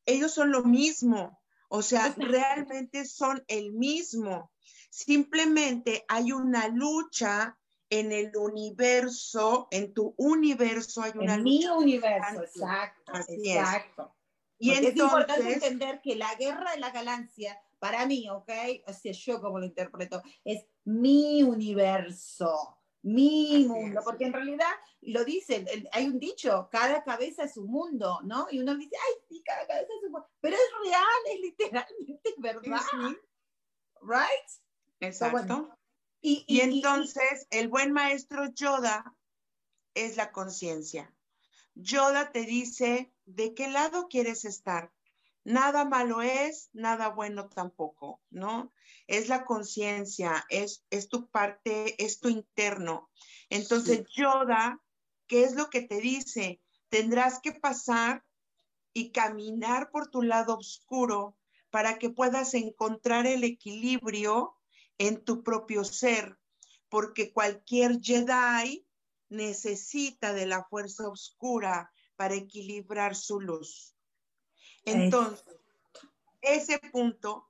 Ellos son lo mismo, o sea, realmente son el mismo. Simplemente hay una lucha en el universo, en tu universo hay una en mi universo, exacto, exacto. Y entonces, es importante entender que la guerra de la galaxia, para mí, ¿ok? O sea, yo como lo interpreto, es mi universo mi mundo, porque en realidad lo dicen, hay un dicho, cada cabeza es un mundo, ¿no? Y uno dice, ay, sí, cada cabeza es un mundo, pero es real, es literalmente verdad, ¿right? Exacto. y, entonces el buen maestro Yoda es la conciencia. Yoda te dice de qué lado quieres estar. Nada malo es, nada bueno tampoco, ¿no? Es la conciencia, es, es tu parte, es tu interno. Entonces, Yoda, ¿qué es lo que te dice? Tendrás que pasar y caminar por tu lado oscuro para que puedas encontrar el equilibrio en tu propio ser, porque cualquier Jedi necesita de la fuerza oscura para equilibrar su luz. Entonces, ese punto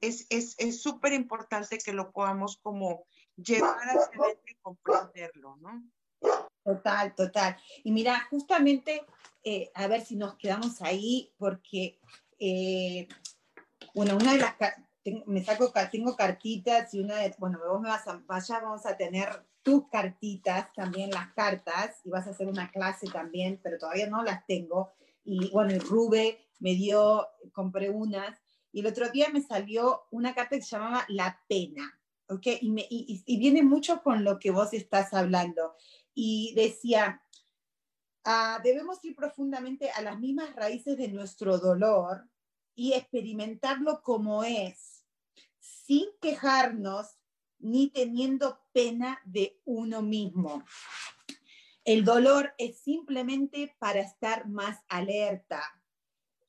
es súper es, importante que lo podamos como llevar hacia adentro y comprenderlo, ¿no? Total, total. Y mira, justamente, eh, a ver si nos quedamos ahí, porque, eh, bueno, una de las, me saco, tengo cartitas y una de, bueno, vos me vas a, vaya, vamos a tener tus cartitas, también las cartas, y vas a hacer una clase también, pero todavía no las tengo. Y bueno, el Rube me dio, compré unas, y el otro día me salió una carta que se llamaba La Pena, ¿ok? Y, me, y, viene mucho con lo que vos estás hablando. Y decía, ah, debemos ir profundamente a las mismas raíces de nuestro dolor y experimentarlo como es, sin quejarnos ni teniendo pena de uno mismo. El dolor es simplemente para estar más alerta,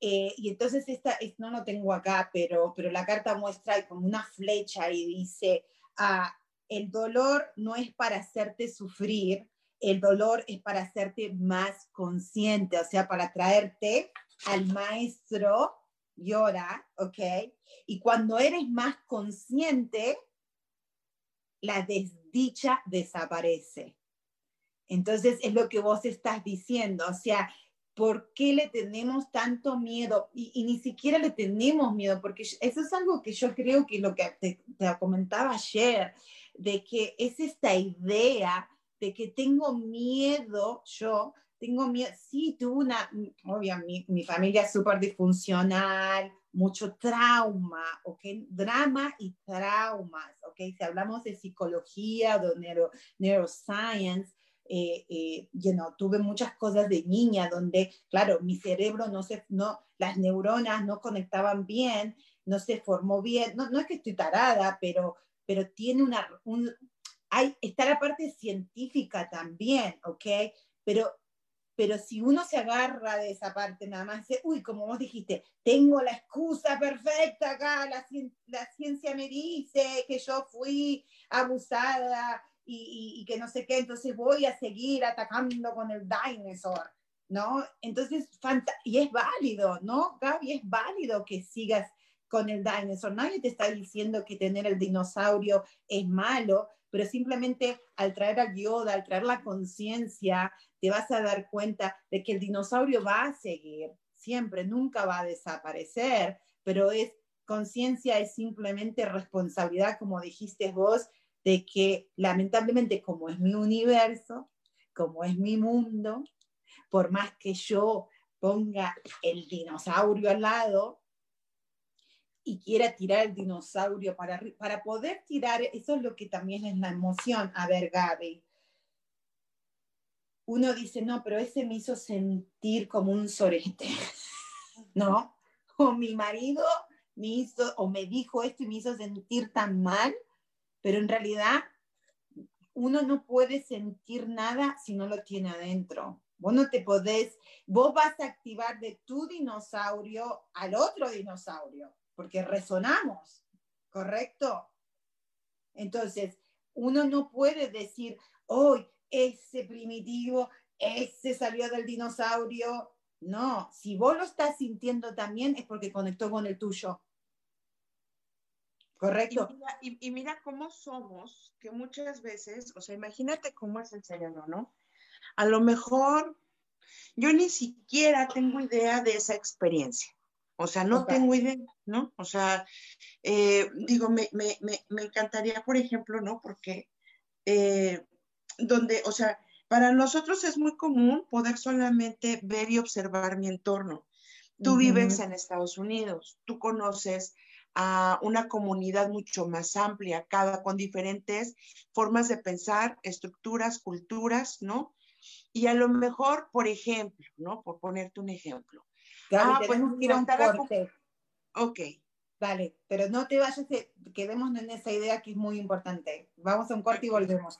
eh, y entonces esta, no lo tengo acá, pero, pero la carta muestra como una flecha y dice, ah, el dolor no es para hacerte sufrir, el dolor es para hacerte más consciente, o sea, para traerte al maestro llora, ¿ok? Y cuando eres más consciente, la desdicha desaparece. Entonces es lo que vos estás diciendo, o sea, ¿Por qué le tenemos tanto miedo? Y, ni siquiera le tenemos miedo, porque eso es algo que yo creo que lo que te, comentaba ayer, de que es esta idea de que tengo miedo, yo tengo miedo, sí, tuve una, obvio, mi, mi familia es súper disfuncional, mucho trauma, ¿ok? Drama y traumas, ¿ok? Si hablamos de psicología, de neuroscience, eh, eh tuve muchas cosas de niña donde, claro, mi cerebro no se, no, las neuronas no conectaban bien, no se formó bien, no, no es que estoy tarada, pero, pero tiene una, un, hay, está la parte científica también, ¿ok? Pero, pero si uno se agarra de esa parte nada más, dice, uy, como vos dijiste, tengo la excusa perfecta acá, la, la ciencia me dice que yo fui abusada, y, que no sé qué, entonces voy a seguir atacando con el dinosaur, ¿no? Entonces, y es válido, ¿no, Gaby? Es válido que sigas con el dinosaur. Nadie te está diciendo que tener el dinosaurio es malo, pero simplemente al traer a Yoda, al traer la conciencia, te vas a dar cuenta de que el dinosaurio va a seguir, siempre, nunca va a desaparecer, pero es conciencia, es simplemente responsabilidad, como dijiste vos, de que lamentablemente como es mi universo, como es mi mundo, por más que yo ponga el dinosaurio al lado y quiera tirar el dinosaurio para, para poder tirar, eso es lo que también es la emoción. A ver, Gaby, uno dice, no, pero ese me hizo sentir como un sorete, ¿no? O mi marido me hizo, o me dijo esto y me hizo sentir tan mal pero en realidad uno no puede sentir nada si no lo tiene adentro. Vos no te podés, vos vas a activar de tu dinosaurio al otro dinosaurio, porque resonamos, ¿correcto? Entonces, uno no puede decir, hoy ese primitivo, ese salió del dinosaurio. No, si vos lo estás sintiendo también es porque conectó con el tuyo. Correcto. Y mira, cómo somos, que muchas veces, o sea, imagínate cómo es el cerebro, ¿no? A lo mejor yo ni siquiera tengo idea de esa experiencia. O sea, no tengo idea, ¿no? O sea, eh, digo, me, encantaría, por ejemplo, ¿no? Porque, eh, donde, o sea, para nosotros es muy común poder solamente ver y observar mi entorno. Tú vives en Estados Unidos, tú conoces a una comunidad mucho más amplia, cada con diferentes formas de pensar, estructuras, culturas, ¿no? Y a lo mejor, por ejemplo, ¿no? Por ponerte un ejemplo, ah, pues que ir a un corte. Ok. Dale, pero no te vayas, quedemos en esa idea que es muy importante. Vamos a un corte y volvemos.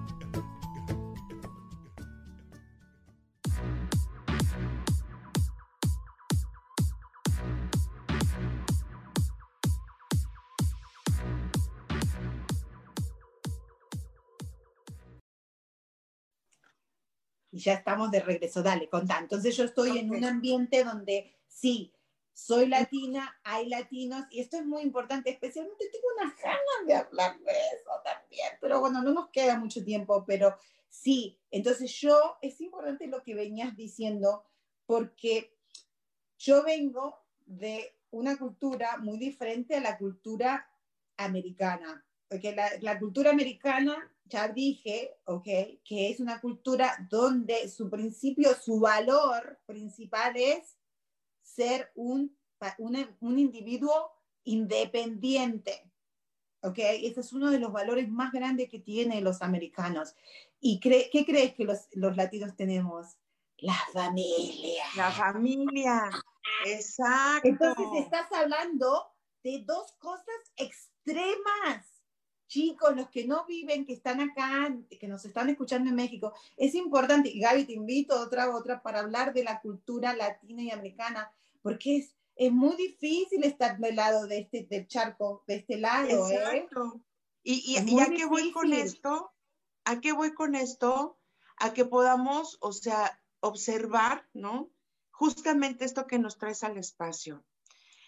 Ya estamos de regreso, dale, contá. Entonces yo estoy en un ambiente donde sí, soy latina, hay latinos, y esto es muy importante, especialmente tengo unas ganas de hablar de eso también, pero bueno, no nos queda mucho tiempo, pero sí, entonces yo, es importante lo que venías diciendo, porque yo vengo de una cultura muy diferente a la cultura americana, porque la, la cultura americana ya dije, ¿ok? Que es una cultura donde su principio, su valor principal es ser un, un, individuo independiente, ¿ok? Ese es uno de los valores más grandes que tienen los americanos. ¿Y qué crees que los, los latinos tenemos? La familia. La familia, exacto. Entonces estás hablando de dos cosas extremas chicos, los que no viven, que están acá, que nos están escuchando en México, es importante, y Gaby, te invito otra otra para hablar de la cultura latina y americana, porque es, es muy difícil estar del lado de este del charco, de este lado. ¿eh? Exacto. Y, y, a qué voy con esto? ¿A qué voy con esto? A que podamos, o sea, observar, ¿no? Justamente esto que nos traes al espacio.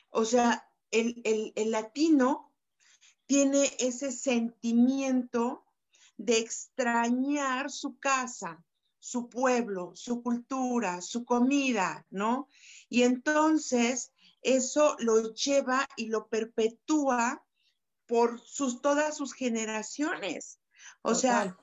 O sea, el, el, el latino tiene ese sentimiento de extrañar su casa, su pueblo, su cultura, su comida, ¿no? Y entonces eso lo lleva y lo perpetúa por sus, todas sus generaciones. O sea,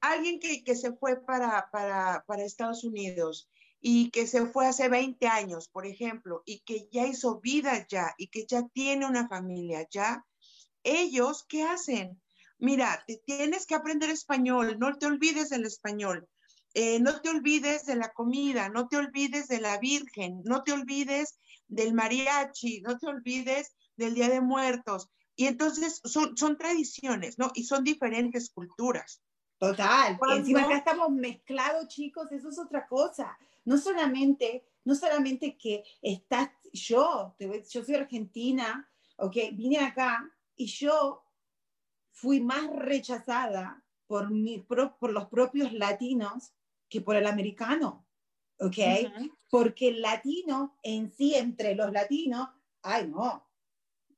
alguien que, que se fue para, para, para Estados Unidos y que se fue hace 20 años, por ejemplo, y que ya hizo vida ya y que ya tiene una familia ya, ellos, ¿qué hacen? Mira, tienes que aprender español, no te olvides del español, eh, no te olvides de la comida, no te olvides de la Virgen, no te olvides del mariachi, no te olvides del Día de Muertos. Y entonces son, son tradiciones, ¿no? Y son diferentes culturas. Total. Y encima acá estamos mezclados, chicos, eso es otra cosa no solamente, no solamente que estás, yo, yo soy argentina, ok, vine acá y yo fui más rechazada por, mi, por los propios latinos que por el americano, ok, porque el latino en sí, entre los latinos, ay, no,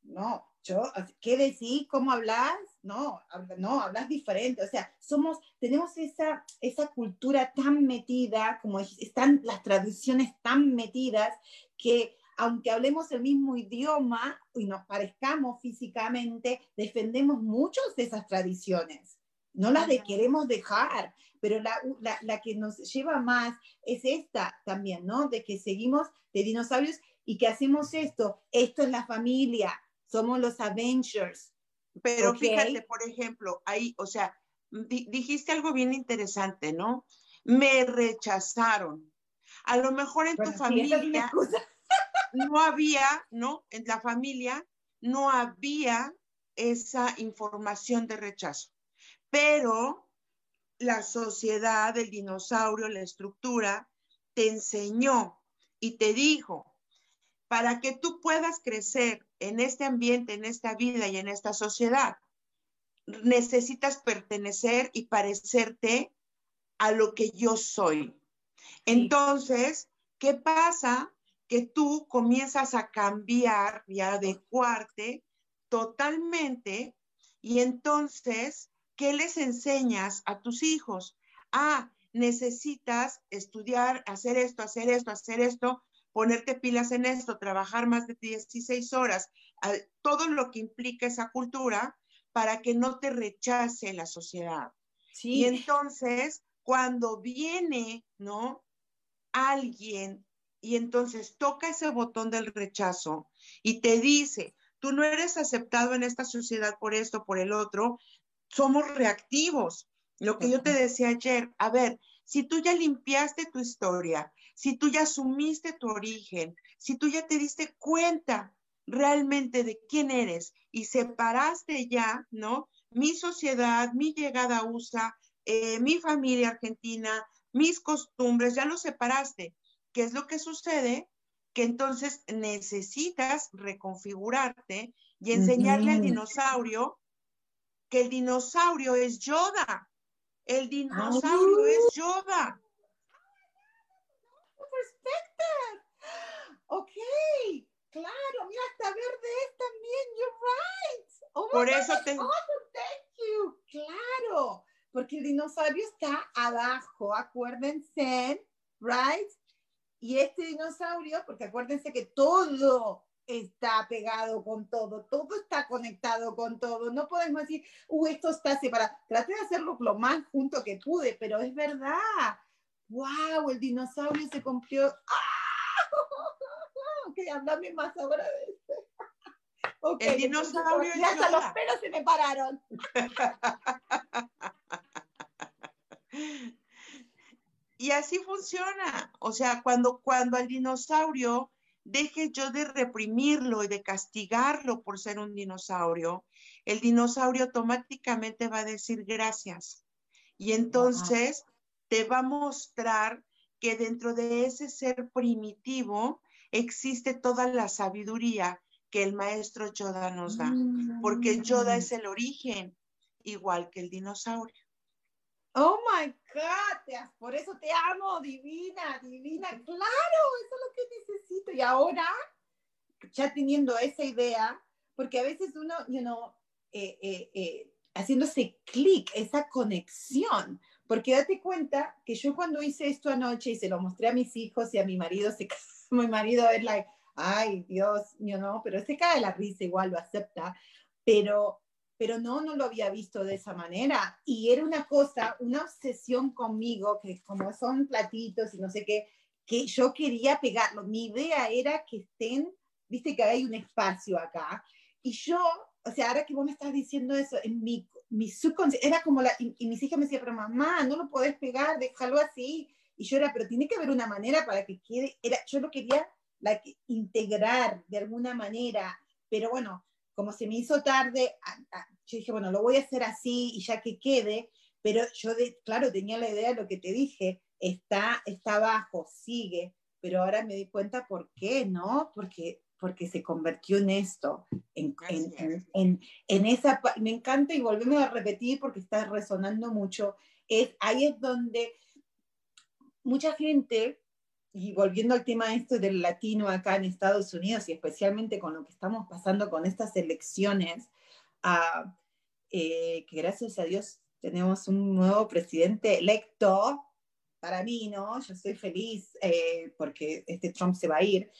no, yo, ¿qué decís? ¿Cómo hablas? No, no, hablas diferente. O sea, somos, tenemos esa, esa cultura tan metida, como están las tradiciones tan metidas, que aunque hablemos el mismo idioma y nos parezcamos físicamente, defendemos muchas de esas tradiciones. No las de queremos dejar, pero la, la, la, que nos lleva más es esta también, ¿no? De que seguimos de dinosaurios y que hacemos esto. Esto es la familia, somos los Avengers. Pero fíjate, por ejemplo, ahí, o sea, dijiste algo bien interesante, ¿no? Me rechazaron. A lo mejor en tu familia no había, ¿no? En la familia no había esa información de rechazo. Pero la sociedad, el dinosaurio, la estructura, te enseñó y te dijo, para que tú puedas crecer en este ambiente, en esta vida y en esta sociedad, necesitas pertenecer y parecerte a lo que yo soy. Entonces, ¿qué pasa? Que tú comienzas a cambiar y a adecuarte totalmente y entonces, ¿qué les enseñas a tus hijos? Ah, necesitas estudiar, hacer esto, hacer esto, hacer esto, ponerte pilas en esto, trabajar más de 16 horas, todo lo que implica esa cultura para que no te rechace la sociedad. Y entonces, cuando viene, ¿no? Alguien y entonces toca ese botón del rechazo y te dice, tú no eres aceptado en esta sociedad por esto, por el otro, somos reactivos. Lo que yo te decía ayer, a ver, si tú ya limpiaste tu historia, si tú ya asumiste tu origen, si tú ya te diste cuenta realmente de quién eres y separaste ya, ¿no? Mi sociedad, mi llegada a USA, eh, mi familia argentina, mis costumbres, ya lo separaste. ¿Qué es lo que sucede? Que entonces necesitas reconfigurarte y enseñarle al dinosaurio que el dinosaurio es Yoda. El dinosaurio es Yoda. Ok, claro, mira, hasta verde es también, you're right. Oh Por eso te... thank you. Claro, porque el dinosaurio está abajo, acuérdense, right? Y este dinosaurio, porque acuérdense que todo está pegado con todo, todo está conectado con todo. No podemos decir, uh, esto está separado. Traté de hacerlo lo más junto que pude, pero es verdad. ¡Wow! El dinosaurio se cumplió. ¡Ah! ok, háblame más ahora de este. Okay, el dinosaurio ya hasta los pelos se me pararon. y así funciona. O sea, cuando, cuando al dinosaurio deje yo de reprimirlo y de castigarlo por ser un dinosaurio, el dinosaurio automáticamente va a decir gracias. Y entonces te va a mostrar que dentro de ese ser primitivo existe toda la sabiduría que el maestro Yoda nos da, porque Yoda mm. es el origen, igual que el dinosaurio. Oh my God, por eso te amo, divina, divina. Claro, eso es lo que necesito. Y ahora, ya teniendo esa idea, porque a veces uno, you know, eh, eh, eh, haciendo ese clic, esa conexión, porque date cuenta que yo cuando hice esto anoche y se lo mostré a mis hijos y a mi marido, se, mi marido es like, ay Dios, you know, pero se cae la risa, igual lo acepta, pero pero no, no lo había visto de esa manera. Y era una cosa, una obsesión conmigo, que como son platitos y no sé qué, que yo quería pegarlo. Mi idea era que estén, viste que hay un espacio acá. Y yo, o sea, ahora que vos me estás diciendo eso, en mi, mi subconsciente, era como la, y, mis hijas me decían, pero mamá, no lo podés pegar, déjalo así. Y yo era, pero tiene que haber una manera para que quede, era, yo lo quería la, integrar de alguna manera, pero bueno, como se me hizo tarde, yo dije, bueno, lo voy a hacer así y ya que quede, pero yo, claro, tenía la idea de lo que te dije, está, está abajo, sigue, pero ahora me di cuenta por qué, ¿no? Porque, porque se convirtió en esto, en, en, en, en, esa, me encanta y volvemos a repetir porque está resonando mucho, es, ahí es donde mucha gente y volviendo al tema esto del latino acá en Estados Unidos y especialmente con lo que estamos pasando con estas elecciones, uh, eh, que gracias a Dios tenemos un nuevo presidente electo, para mí, ¿no? Yo estoy feliz eh, porque este Trump se va a ir.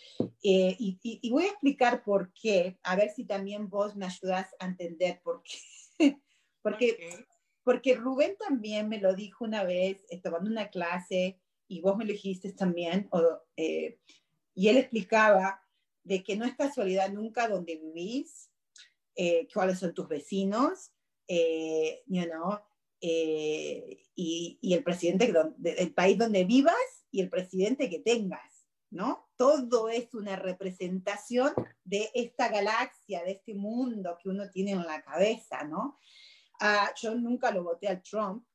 Eh, y, y, y, voy a explicar por qué, a ver si también vos me ayudas a entender por qué. porque, okay. porque Rubén también me lo dijo una vez, tomando una clase, y vos me lo dijiste también, o, eh, y él explicaba de que no es casualidad nunca donde vivís, eh, cuáles son tus vecinos, eh, you know, eh, y, y, el presidente del país donde vivas y el presidente que tengas, ¿no? Todo es una representación de esta galaxia, de este mundo que uno tiene en la cabeza, ¿no? Uh, yo nunca lo voté al Trump,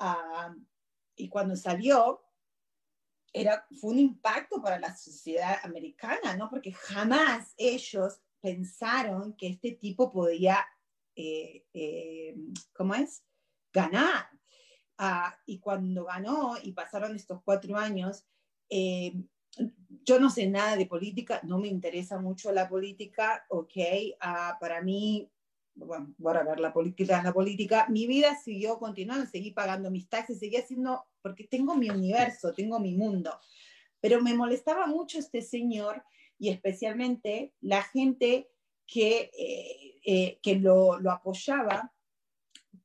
uh, y cuando salió, era, fue un impacto para la sociedad americana, ¿no? Porque jamás ellos pensaron que este tipo podía, eh, eh, ¿cómo es? Ganar. Ah, y cuando ganó y pasaron estos cuatro años, eh, yo no sé nada de política, no me interesa mucho la política, ok, ah, para mí bueno, a ver, la política es la política, mi vida siguió continuando, seguí pagando mis taxes, seguí haciendo, porque tengo mi universo, tengo mi mundo. Pero me molestaba mucho este señor y especialmente la gente que, eh, eh, que lo, lo apoyaba,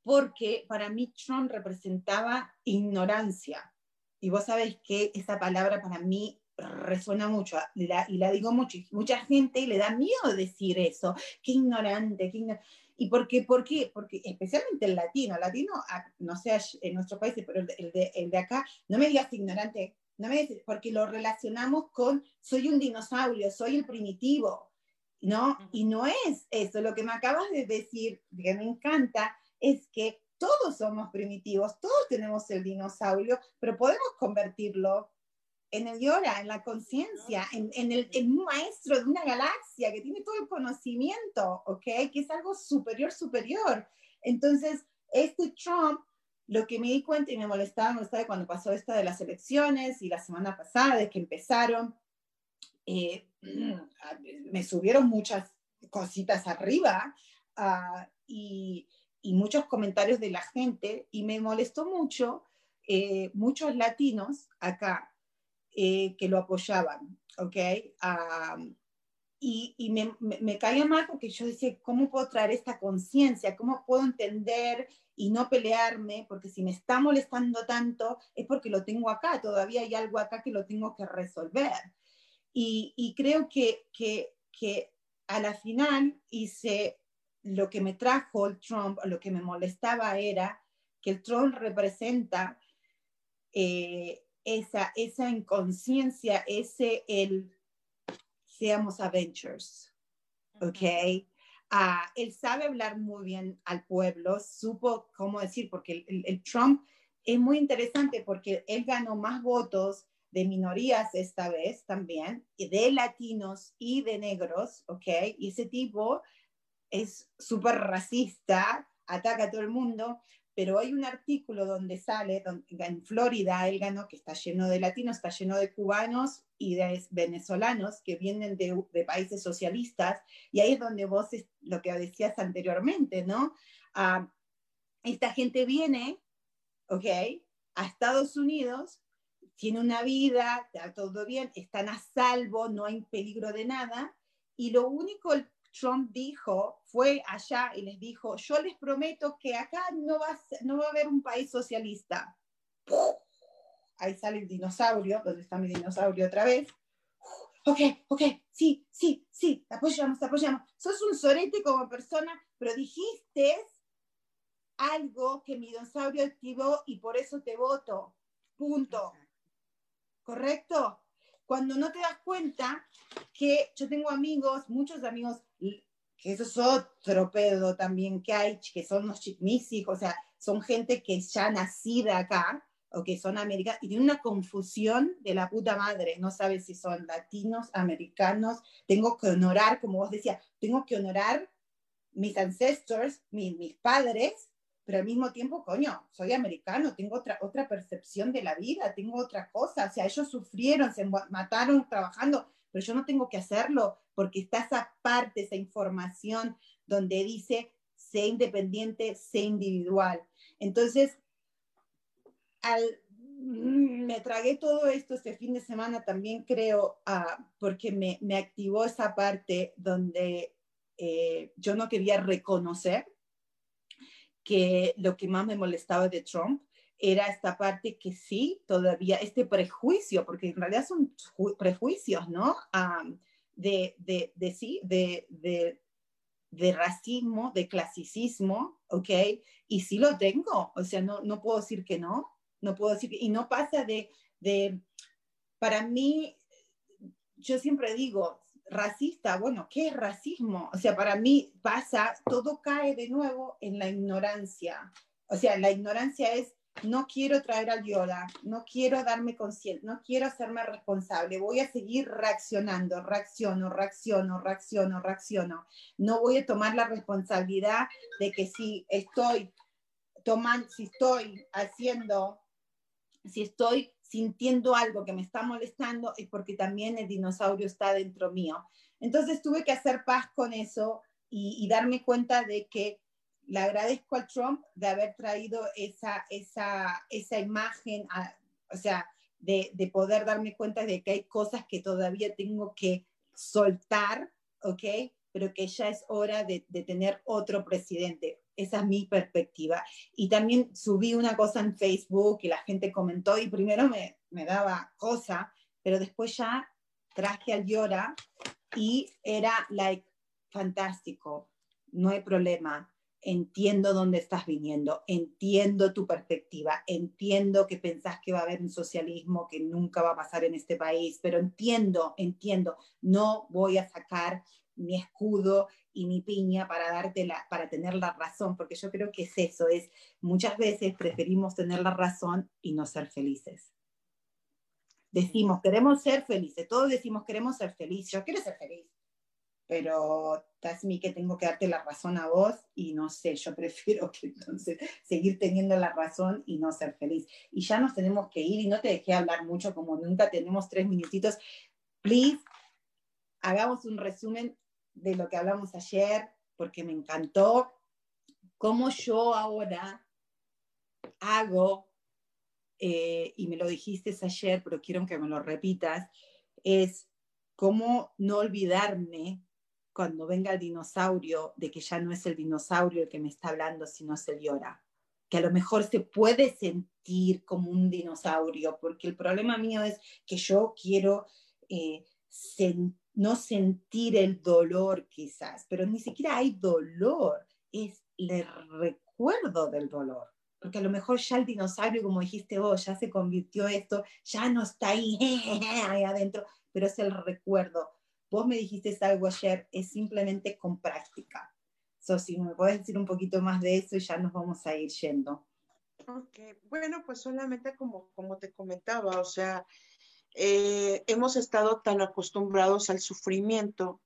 porque para mí Trump representaba ignorancia. Y vos sabés que esa palabra para mí resuena mucho y la, y la digo mucho. Mucha gente le da miedo decir eso. Qué ignorante, qué ignorante. ¿Y por qué? ¿Por qué? Porque especialmente el latino, el latino, ah, no sé en nuestros países, pero el de, el de, acá, no me digas ignorante, no me digas, porque lo relacionamos con soy un dinosaurio, soy el primitivo, ¿no? Y no es eso. Lo que me acabas de decir, que me encanta, es que todos somos primitivos, todos tenemos el dinosaurio, pero podemos convertirlo en el yoga, en la conciencia, en, en, el, en un maestro de una galaxia que tiene todo el conocimiento, ¿ok? Que es algo superior, superior. Entonces, este Trump, lo que me di cuenta y me molestaba, me molestaba cuando pasó esta de las elecciones y la semana pasada, de que empezaron, eh, me subieron muchas cositas arriba uh, y, y, muchos comentarios de la gente y me molestó mucho eh, muchos latinos acá eh, que lo apoyaban, ¿ok? Um, y, y me, me, me, caía mal porque yo decía, ¿cómo puedo traer esta conciencia? ¿Cómo puedo entender y no pelearme? Porque si me está molestando tanto es porque lo tengo acá, todavía hay algo acá que lo tengo que resolver. Y, y creo que, que, que a la final hice lo que me trajo el Trump, lo que me molestaba era que el Trump representa eh, esa, esa inconsciencia, ese el seamos Avengers, ¿ok? Uh, él sabe hablar muy bien al pueblo, supo cómo decir, porque el, el, Trump es muy interesante porque él ganó más votos de minorías esta vez también, de latinos y de negros, ¿ok? Y ese tipo es súper racista, ataca a todo el mundo, pero hay un artículo donde sale, en Florida él ganó, que está lleno de latinos, está lleno de cubanos y de venezolanos que vienen de, países socialistas, y ahí es donde vos, lo que decías anteriormente, ¿no? Uh, esta gente viene, ¿ok? A Estados Unidos, tiene una vida, está todo bien, están a salvo, no hay peligro de nada, y lo único Trump dijo, fue allá y les dijo, yo les prometo que acá no va, no va a haber un país socialista. Ahí sale el dinosaurio, donde está mi dinosaurio otra vez. Ok, ok, sí, sí, sí, te apoyamos, te apoyamos. Sos un sorete como persona, pero dijiste algo que mi dinosaurio activó y por eso te voto. Punto. ¿Correcto? Cuando no te das cuenta que yo tengo amigos, muchos amigos, que eso es otro pedo también que hay, que son los, mis hijos, o sea, son gente que ya nacida acá o que son americanos y tienen una confusión de la puta madre, no sabes si son latinos, americanos, tengo que honorar, como vos decías, tengo que honorar mis ancestors, mis, mis padres, pero al mismo tiempo, coño, soy americano, tengo otra, otra percepción de la vida, tengo otra cosa, o sea, ellos sufrieron, se mataron trabajando, pero yo no tengo que hacerlo porque está esa parte, esa información donde dice, sé independiente, sé individual. Entonces, al, mm, me tragué todo esto este fin de semana también creo, uh, porque me, me, activó esa parte donde eh, yo no quería reconocer que lo que más me molestaba de Trump era esta parte que sí, todavía, este prejuicio, porque en realidad son prejuicios, ¿no? de, de, de, sí, de, de, de, racismo, de clasicismo, ¿ok? Y sí lo tengo, o sea, no, no puedo decir que no, no puedo decir, que, y no pasa de, de, para mí, yo siempre digo, racista, bueno, ¿qué es racismo? O sea, para mí pasa, todo cae de nuevo en la ignorancia. O sea, la ignorancia es, no quiero traer al Yoda, no quiero darme consciente, no quiero hacerme responsable, voy a seguir reaccionando, reacciono, reacciono, reacciono, reacciono. No voy a tomar la responsabilidad de que si estoy tomando, si estoy haciendo, si estoy sintiendo algo que me está molestando es porque también el dinosaurio está dentro mío. Entonces tuve que hacer paz con eso y, darme cuenta de que le agradezco a Trump de haber traído esa, esa, esa imagen, o sea, de, de, poder darme cuenta de que hay cosas que todavía tengo que soltar, ¿ok? Pero que ya es hora de, de tener otro presidente, esa es mi perspectiva. Y también subí una cosa en Facebook y la gente comentó y primero me, me daba cosa, pero después ya traje al Llora y era like fantástico, no hay problema. Entiendo dónde estás viniendo, entiendo tu perspectiva, entiendo que pensás que va a haber un socialismo que nunca va a pasar en este país, pero entiendo, entiendo, no voy a sacar mi escudo y mi piña para darte la, para tener la razón, porque yo creo que es eso, es muchas veces preferimos tener la razón y no ser felices. Decimos, queremos ser felices, todos decimos, queremos ser felices, yo quiero ser feliz, pero mí que tengo que darte la razón a vos y no sé, yo prefiero que entonces seguir teniendo la razón y no ser feliz. Y ya nos tenemos que ir y no te dejé hablar mucho, como nunca tenemos tres minutitos. Please, hagamos un resumen de lo que hablamos ayer, porque me encantó cómo yo ahora hago, eh, y me lo dijiste ayer, pero quiero que me lo repitas, es cómo no olvidarme cuando venga el dinosaurio de que ya no es el dinosaurio el que me está hablando, sino se llora. Que a lo mejor se puede sentir como un dinosaurio, porque el problema mío es que yo quiero eh, sentir no sentir el dolor quizás, pero ni siquiera hay dolor, es el recuerdo del dolor. Porque a lo mejor ya el dinosaurio, como dijiste vos, ya se convirtió esto, ya no está ahí, ahí adentro, pero es el recuerdo. Vos me dijiste algo ayer, es simplemente con práctica. So, si me puedes decir un poquito más de eso y ya nos vamos a ir yendo. Ok, bueno, pues solamente como, como te comentaba, o sea, eh, hemos estado tan acostumbrados al sufrimiento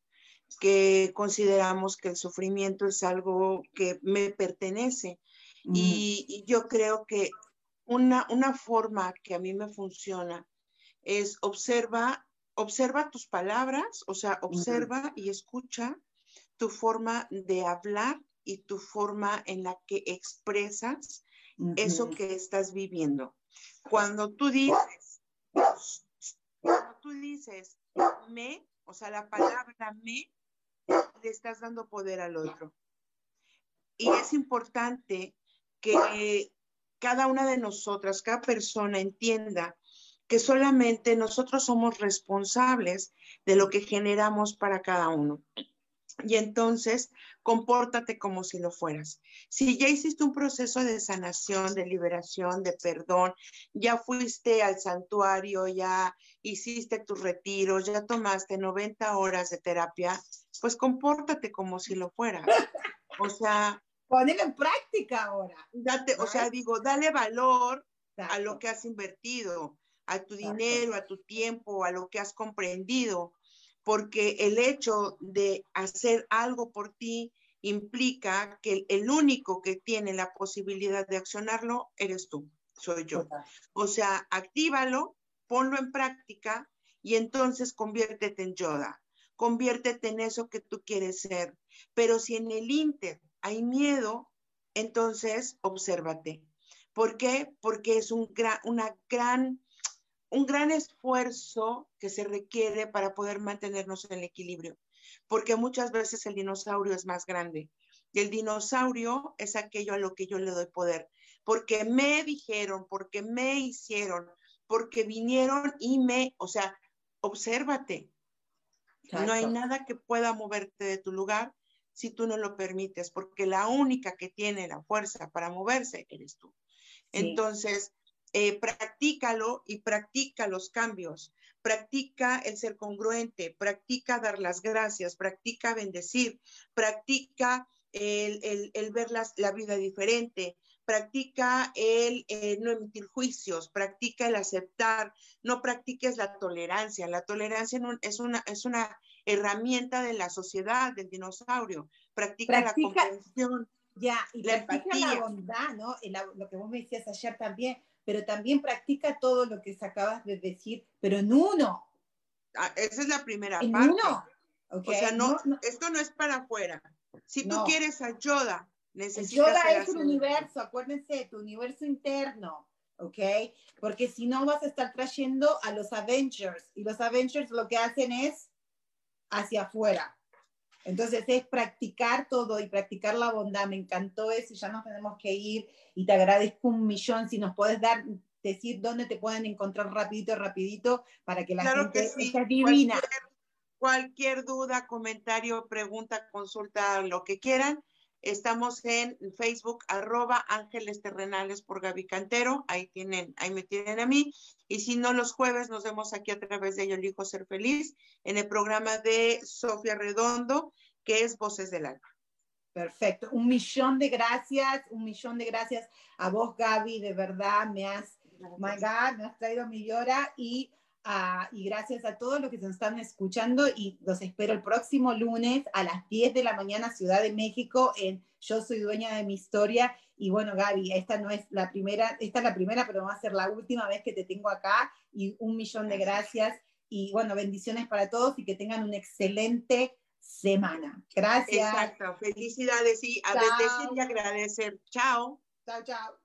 que consideramos que el sufrimiento es algo que me pertenece. Y, yo creo que una, una forma que a mí me funciona es observa, observa tus palabras, o sea, observa y escucha tu forma de hablar y tu forma en la que expresas eso que estás viviendo. Cuando tú dices, cuando tú dices me, o sea, la palabra me, le estás dando poder al otro. Y es importante que cada una de nosotras, cada persona entienda que solamente nosotros somos responsables de lo que generamos para cada uno. Y entonces, compórtate como si lo fueras. Si ya hiciste un proceso de sanación, de liberación, de perdón, ya fuiste al santuario, ya hiciste tus retiros, ya tomaste 90 horas de terapia, pues compórtate como si lo fueras. O sea... Ponelo en práctica ahora. Date, o sea, digo, dale valor a lo que has invertido, a tu dinero, a tu tiempo, a lo que has comprendido porque el hecho de hacer algo por ti implica que el único que tiene la posibilidad de accionarlo eres tú, soy yo. O sea, actívalo, ponlo en práctica y entonces conviértete en Yoda, conviértete en eso que tú quieres ser. Pero si en el Inter hay miedo, entonces obsérvate. ¿Por qué? Porque es un una gran un gran esfuerzo que se requiere para poder mantenernos en el equilibrio, porque muchas veces el dinosaurio es más grande y el dinosaurio es aquello a lo que yo le doy poder, porque me dijeron, porque me hicieron, porque vinieron y me, o sea, obsérvate. No hay nada que pueda moverte de tu lugar si tú no lo permites, porque la única que tiene la fuerza para moverse eres tú. Entonces, eh, practícalo y practica los cambios. Practica el ser congruente, practica dar las gracias, practica bendecir, practica el, ver la vida diferente, practica el no emitir juicios, practica el aceptar, no practiques la tolerancia. La tolerancia es una, es una herramienta de la sociedad, del dinosaurio. Practica, la comprensión. Ya, y la practica la bondad, ¿no? lo que vos me decías ayer también, pero también practica todo lo que acabas de decir, pero en uno. Ah, esa es la primera en parte. Uno. O sea, no, esto no es para afuera. Si tú quieres a Yoda, necesitas. Yoda es un universo, acuérdense, tu universo interno, ¿ok? Porque si no vas a estar trayendo a los Avengers y los Avengers lo que hacen es hacia afuera. Entonces es practicar todo y practicar la bondad. Me encantó eso, ya nos tenemos que ir y te agradezco un millón si nos puedes dar, decir dónde te pueden encontrar rapidito, rapidito, para que la gente que divina. Cualquier, duda, comentario, pregunta, consulta, lo que quieran. Estamos en Facebook, arroba Ángeles Terrenales por Gaby Cantero. Ahí tienen, ahí me tienen a mí. Y si no, los jueves nos vemos aquí a través de Yo Elijo Ser Feliz en el programa de Sofía Redondo, que es Voces del Alma. Perfecto. Un millón de gracias, un millón de gracias a vos, Gaby. De verdad, me has, my God, me has traído mi llora y, y gracias a todos los que se están escuchando y los espero el próximo lunes a las 10 de la mañana, Ciudad de México, en Yo Soy Dueña de mi Historia. Y bueno, Gaby, esta no es la primera, esta es la primera, pero va a ser la última vez que te tengo acá y un millón de gracias. Y bueno, bendiciones para todos y que tengan un excelente semana. Gracias. Exacto. Felicidades y a bendecir y agradecer. Chao. Chao, chao.